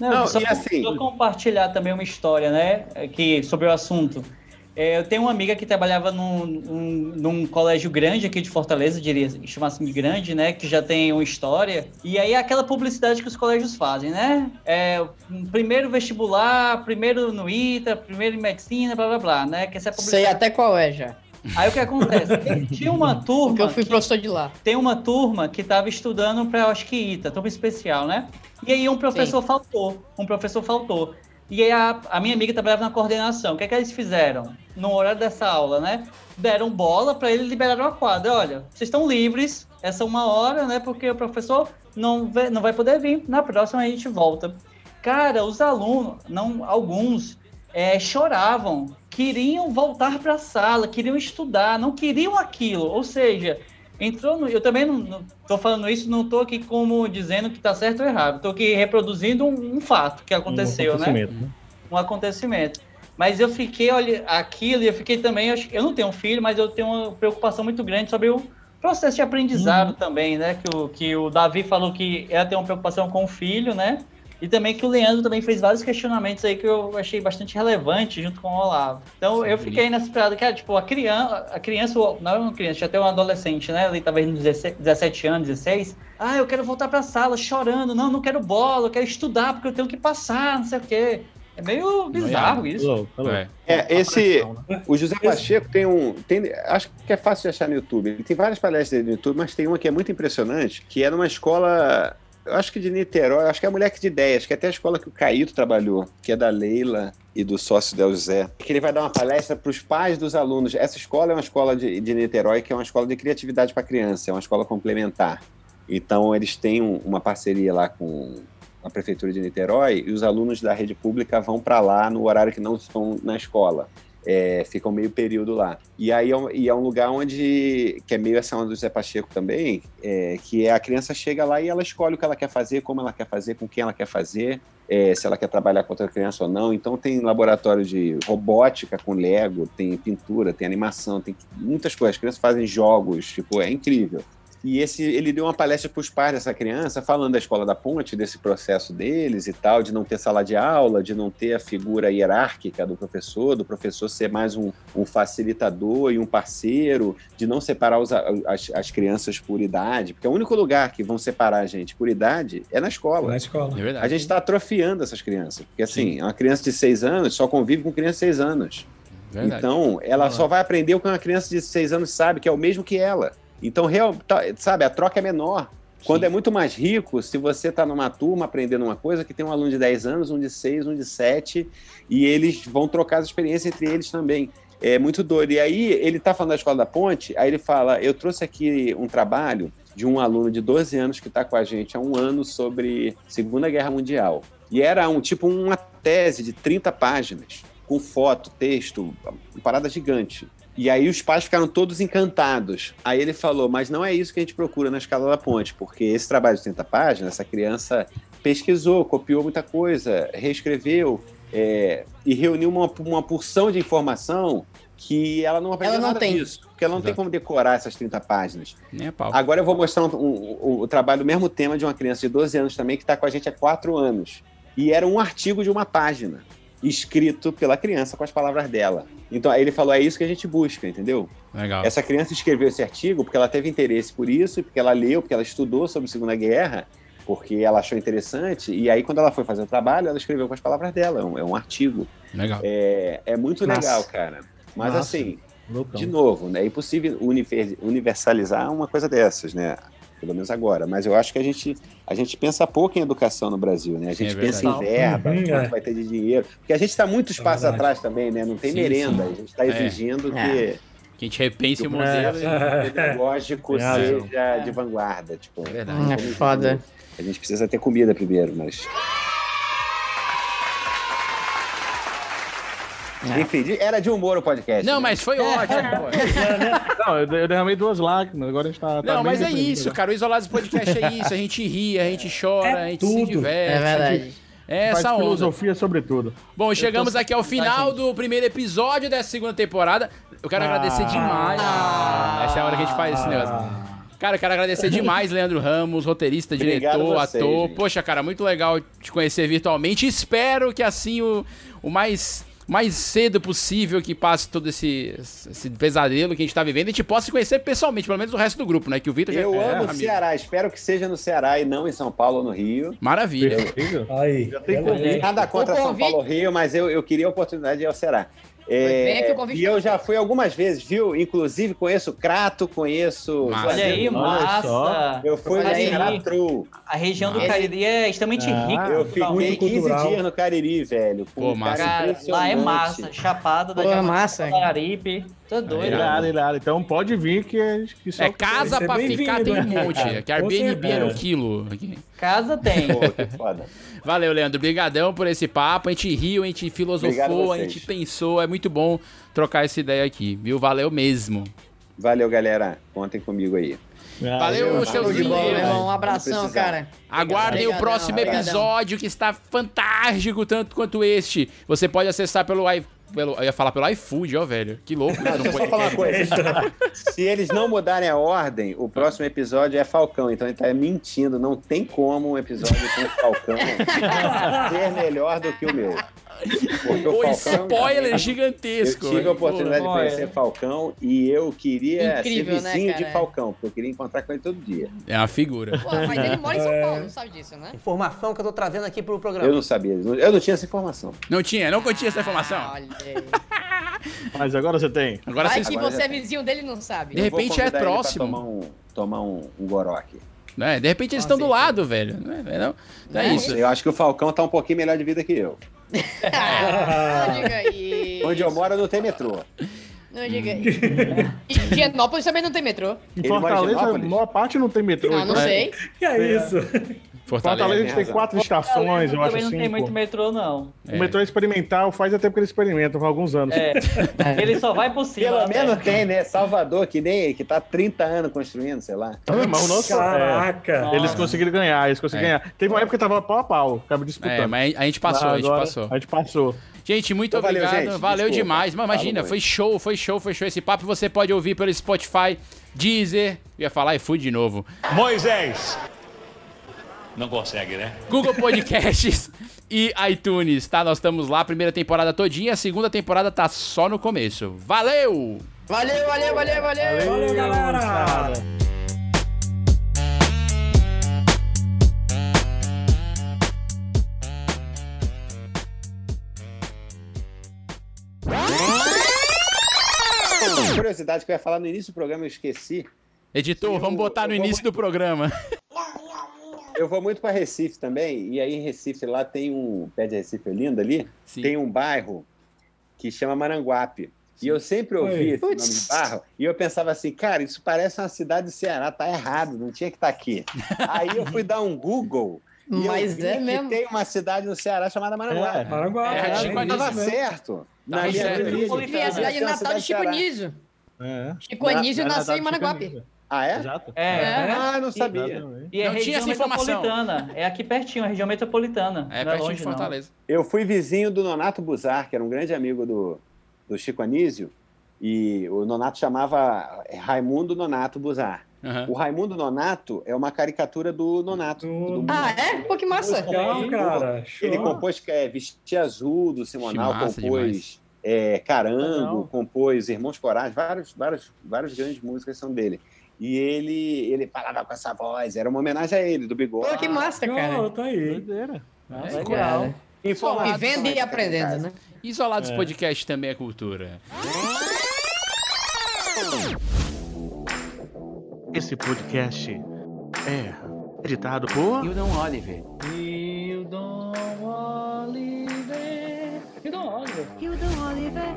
Não, Não, só, e assim- só compartilhar também uma história, né? Que, sobre o assunto. É, eu tenho uma amiga que trabalhava num, num, num colégio grande aqui de Fortaleza, diria, chamar assim de grande, né? Que já tem uma história. E aí é aquela publicidade que os colégios fazem, né? É, primeiro vestibular, primeiro no ITA, primeiro em medicina, blá blá blá, né? Que essa é a Sei publicidade. até qual é já. Aí o que acontece? Tem- Tinha uma turma. Porque eu fui professor de lá. Tem uma turma que estava estudando para, acho que ITA, turma especial, né? E aí um professor faltou. Um professor faltou. E aí a, a minha amiga trabalhava na coordenação. O que é que eles fizeram? No horário dessa aula, né? Deram bola para ele liberaram a quadra. Olha, vocês estão livres, essa uma hora, né? Porque o professor não, vai- não vai poder vir. Na próxima a gente volta. Cara, os alunos, não alguns, é, choravam, queriam voltar para a sala, queriam estudar, não queriam aquilo. Ou seja, entrou no. Eu também não, tô falando isso, não tô aqui como dizendo que tá certo ou errado. Tô aqui reproduzindo um, um fato que aconteceu, um né? acontecimento, né? Um acontecimento. Mas eu fiquei, olha, aquilo, e eu fiquei também. Eu, eu não tenho um filho, mas eu tenho uma preocupação muito grande sobre o processo de aprendizado também, né? Que o, que o Davi falou que ela tem uma preocupação com o filho, né? E também que o Leandro também fez vários questionamentos aí que eu achei bastante relevante junto com o Olavo. Então eu fiquei nessa esperada, cara, tipo, a criança, a criança, não é uma criança, já tem um adolescente, né? Ali talvez nos 17 17 anos, 16. Ah, eu quero voltar pra sala chorando. Não, não quero bola, eu quero estudar porque eu tenho que passar, não sei o quê. É meio bizarro isso. Louco, tá. É. É, esse. né? O José Pacheco tem um. Tem, acho que é fácil de achar no YouTube. Ele tem várias palestras no YouTube, mas tem uma que é muito impressionante, que é numa escola. Eu acho que de Niterói, acho que é a Moleque de Ideias, que é até a escola que o Caíto trabalhou, que é da Leila e do sócio Del José. Que ele vai dar uma palestra para os pais dos alunos. Essa escola é uma escola de, de Niterói, que é uma escola de criatividade para criança, é uma escola complementar. Então, eles têm um- uma parceria lá com a Prefeitura de Niterói e os alunos da rede pública vão para lá no horário que não estão na escola. É, ficam meio período lá. E aí é um, e é um lugar onde, que é meio essa onda do Zé Pacheco também, é, que é a criança chega lá e ela escolhe o que ela quer fazer, como ela quer fazer, com quem ela quer fazer, é, se ela quer trabalhar com outra criança ou não. Então tem laboratório de robótica com Lego, tem pintura, tem animação, tem muitas coisas. As crianças fazem jogos, tipo, é incrível. E esse, ele deu uma palestra para os pais dessa criança, falando da escola da ponte, desse processo deles e tal, de não ter sala de aula, de não ter a figura hierárquica do professor, do professor ser mais um, um facilitador e um parceiro, de não separar os, as, as crianças por idade, porque é o único lugar que vão separar a gente por idade é na escola. Na escola. É verdade. A gente está atrofiando essas crianças, porque assim, uma criança de seis anos só convive com criança de seis anos. Verdade. Então, ela só vai aprender o que uma criança de seis anos sabe, que é o mesmo que ela. Então, real, tá- sabe, a troca é menor. Quando é muito mais rico, se você está numa turma aprendendo uma coisa, que tem um aluno de 10 anos, um de 6, um de 7, e eles vão trocar as experiências entre eles também. É muito doido. E aí, ele está falando da Escola da Ponte, aí ele fala: Eu trouxe aqui um trabalho de um aluno de 12 anos que está com a gente há um ano sobre Segunda Guerra Mundial. E era um tipo uma tese de 30 páginas, com foto, texto, uma parada gigante. E aí os pais ficaram todos encantados. Aí ele falou, mas não é isso que a gente procura na escala da ponte, porque esse trabalho de 30 páginas, essa criança pesquisou, copiou muita coisa, reescreveu é, e reuniu uma, uma porção de informação que ela não aprendeu Ela não nada tem. disso. Porque ela não tem como decorar essas 30 páginas. Nem a pau. Agora eu vou mostrar um- um- o- o trabalho, o mesmo tema de uma criança de 12 anos também, que está com a gente há 4 anos. E era um artigo de uma página, escrito pela criança com as palavras dela. Então aí ele falou: é isso que a gente busca, entendeu? Legal. Essa criança escreveu esse artigo porque ela teve interesse por isso, porque ela leu, porque ela estudou sobre a Segunda Guerra, porque ela achou interessante. E aí, quando ela foi fazer o trabalho, ela escreveu com as palavras dela. É um, é um artigo. Legal. É, é muito Massa. legal, cara. Mas Massa. assim, Loucão. de novo, né, é impossível univer- universalizar uma coisa dessas, né? Pelo menos agora. Mas eu acho que a gente, a gente pensa pouco em educação no Brasil, né? A Sim, gente é pensa em verba, Uhum, quanto é. vai ter de dinheiro. Porque a gente está muitos passos verdade. atrás também, né? Não tem Sim, merenda. sim. A gente está É. exigindo É. que Que a gente repense que o modelo. pedagógico razão. seja de vanguarda. Tipo, É verdade. É foda. A gente precisa ter comida primeiro, mas. Enfim, de- era de humor o podcast. Não, né? mas foi ótimo, pô. Não, eu eu derramei duas lágrimas, agora a gente tá. tá Não, mas é isso, cara. O Isolados Podcast é isso. A gente ri, a gente chora, a gente se tudo. diverte. É verdade. É essa onda. filosofia sobre tudo. Bom, chegamos aqui ao final do primeiro episódio dessa segunda temporada. Eu quero agradecer demais. Ah, essa é a hora que a gente faz esse negócio. Cara, eu quero agradecer demais, Leandro Ramos, roteirista, diretor, a vocês, ator. gente. Poxa, cara, muito legal te conhecer virtualmente. Espero que assim o, o mais, mais cedo possível que passe todo esse, esse pesadelo que a gente tá vivendo, a gente possa se conhecer pessoalmente, pelo menos o resto do grupo, né? Que o Vitor já Eu é amo o amigo. Ceará, espero que seja no Ceará e não em São Paulo ou no Rio. Maravilha. Aí, tem convite. Nada contra O São Paulo ou Rio, mas eu, eu queria a oportunidade de ir ao Ceará. É, e eu já fui algumas vezes, viu? Inclusive conheço o Crato, conheço. Massa. Olha aí, massa. Eu fui no. Ceará True. A região do. Cariri é extremamente Ah, rica. eu fiquei culturalmente. 15 dias no Cariri, velho. Pô, massa. Cara, lá é massa. Chapada da Pô, é Jamaica, massa. Tô doido. Irado, irado. Então pode vir que, que só É casa pra ficar, tem um monte. Que Airbnb era um quilo. Aqui. Casa tem. Pô, que foda. Valeu, Leandro. Brigadão por esse papo. A gente riu, a gente filosofou, a a gente pensou. É muito bom trocar essa ideia aqui, viu? Valeu mesmo. Valeu, galera. Contem comigo aí. Valeu, Show seu de bola, meu Zinho. irmão. Um abração, cara. Aguardem o Obrigadão, próximo obrigadão. episódio que está fantástico, tanto quanto este. Você pode acessar pelo. Pelo, eu ia falar pelo iFood, ó, velho. Que louco. Não, deixa eu só falar uma coisa. Se eles não mudarem a ordem, o próximo episódio é Falcão. Então ele tá mentindo. Não tem como um episódio com o Falcão ser melhor do que o meu. Pô, Falcão- spoiler gigantesco. Eu tive a oportunidade de conhecer Falcão e eu queria Incrível, ser né, vizinho cara? de Falcão, porque eu queria encontrar com ele todo dia. É uma figura. Pô, mas ele mora em São Paulo, não sabe disso, né? Informação que eu tô trazendo aqui pro programa. Eu não sabia, eu não tinha essa informação. Não tinha, não continha essa informação. Olha aí. Mas agora você tem. Agora Vai você que agora você é vizinho dele não sabe. De repente é próximo. Tomar um, tomar um, um goró aqui. Né? De repente eles estão do lado, velho. Não é, não? Então é isso. Eu acho que o Falcão tá um pouquinho melhor de vida que eu. Não diga isso. Onde eu moro não tem metrô. Não diga isso. E Higienópolis também não tem metrô. Em em Fortaleza, a maior parte não tem metrô. Ah, não então- sei. Que é isso? Fortaleza a gente tem quatro estações, eu acho Também não assim. tem muito metrô, não. O metrô é experimental, faz até porque eles experimentam, há alguns anos. É. Ele só vai por cima. Pelo né? menos tem, né? Salvador, que nem que tá 30 anos construindo, sei lá. Ah, mas o nosso- Caraca. é, eles conseguiram ganhar, eles conseguiram É. ganhar. Teve uma época que tava pau a pau, acaba disputando. É, mas a gente passou, a gente Agora, passou. A gente passou. Gente, muito Então, valeu, obrigado. gente. Valeu demais. Mas imagina, Falo foi show, foi show, foi show esse papo. Você pode ouvir pelo Spotify, Deezer. Eu ia falar iFood de novo. Moisés! Não consegue, né? Google Podcasts e iTunes, tá? Nós estamos lá, primeira temporada todinha, a segunda temporada tá só no começo. Valeu! Valeu, valeu, valeu, valeu. Valeu, galera. Curiosidade que eu ia falar no início do programa, eu esqueci. Editor, vamos botar no início do programa. Eu vou muito para Recife também, e aí em Recife lá tem um. Pé de Recife é lindo ali, Sim. tem um bairro que chama Maranguape. E eu sempre ouvi esse nome de bairro, e eu pensava assim, cara, isso parece uma cidade do Ceará, tá errado, não tinha que estar aqui. aí eu fui dar um Google. E Mas eu vi é que mesmo. tem uma cidade no Ceará chamada Maranguape. É. Maranguape. É, é, Chico isso Tava certo. Na Tava minha certo. vida. E a cidade Tem uma natal de Chico. Anísio. É. Chico Anísio Na- na nasceu em fica- Ah, é? Exato. É. Ah, não sabia. Exatamente. E é Não tinha região essa informação. metropolitana. É aqui pertinho, a região metropolitana. É não pertinho longe, de não. Fortaleza. Eu fui vizinho do Nonato Buzar, que era um grande amigo do, do Chico Anísio, e o Nonato chamava Raimundo Nonato Buzar. Aham. O Raimundo Nonato é uma caricatura do Nonato. Do- do- Ah, é? Pô, que massa. Legal, cara. Show. Ele compôs é, Vestir Azul do Simonal, compôs é, Carango, Legal. compôs Irmãos Corais, vários, vários, várias grandes músicas são dele. E ele, ele falava com essa voz, era uma homenagem a ele, do Bigode. Pô, que massa, Show, cara. tá aí. Doideira. É, Legal. Informado Vivendo também, e aprendendo, né? Isolados É. Podcast também é cultura. Esse podcast é editado por Hildon Oliver. Hildon Oliver. Hildon Oliver.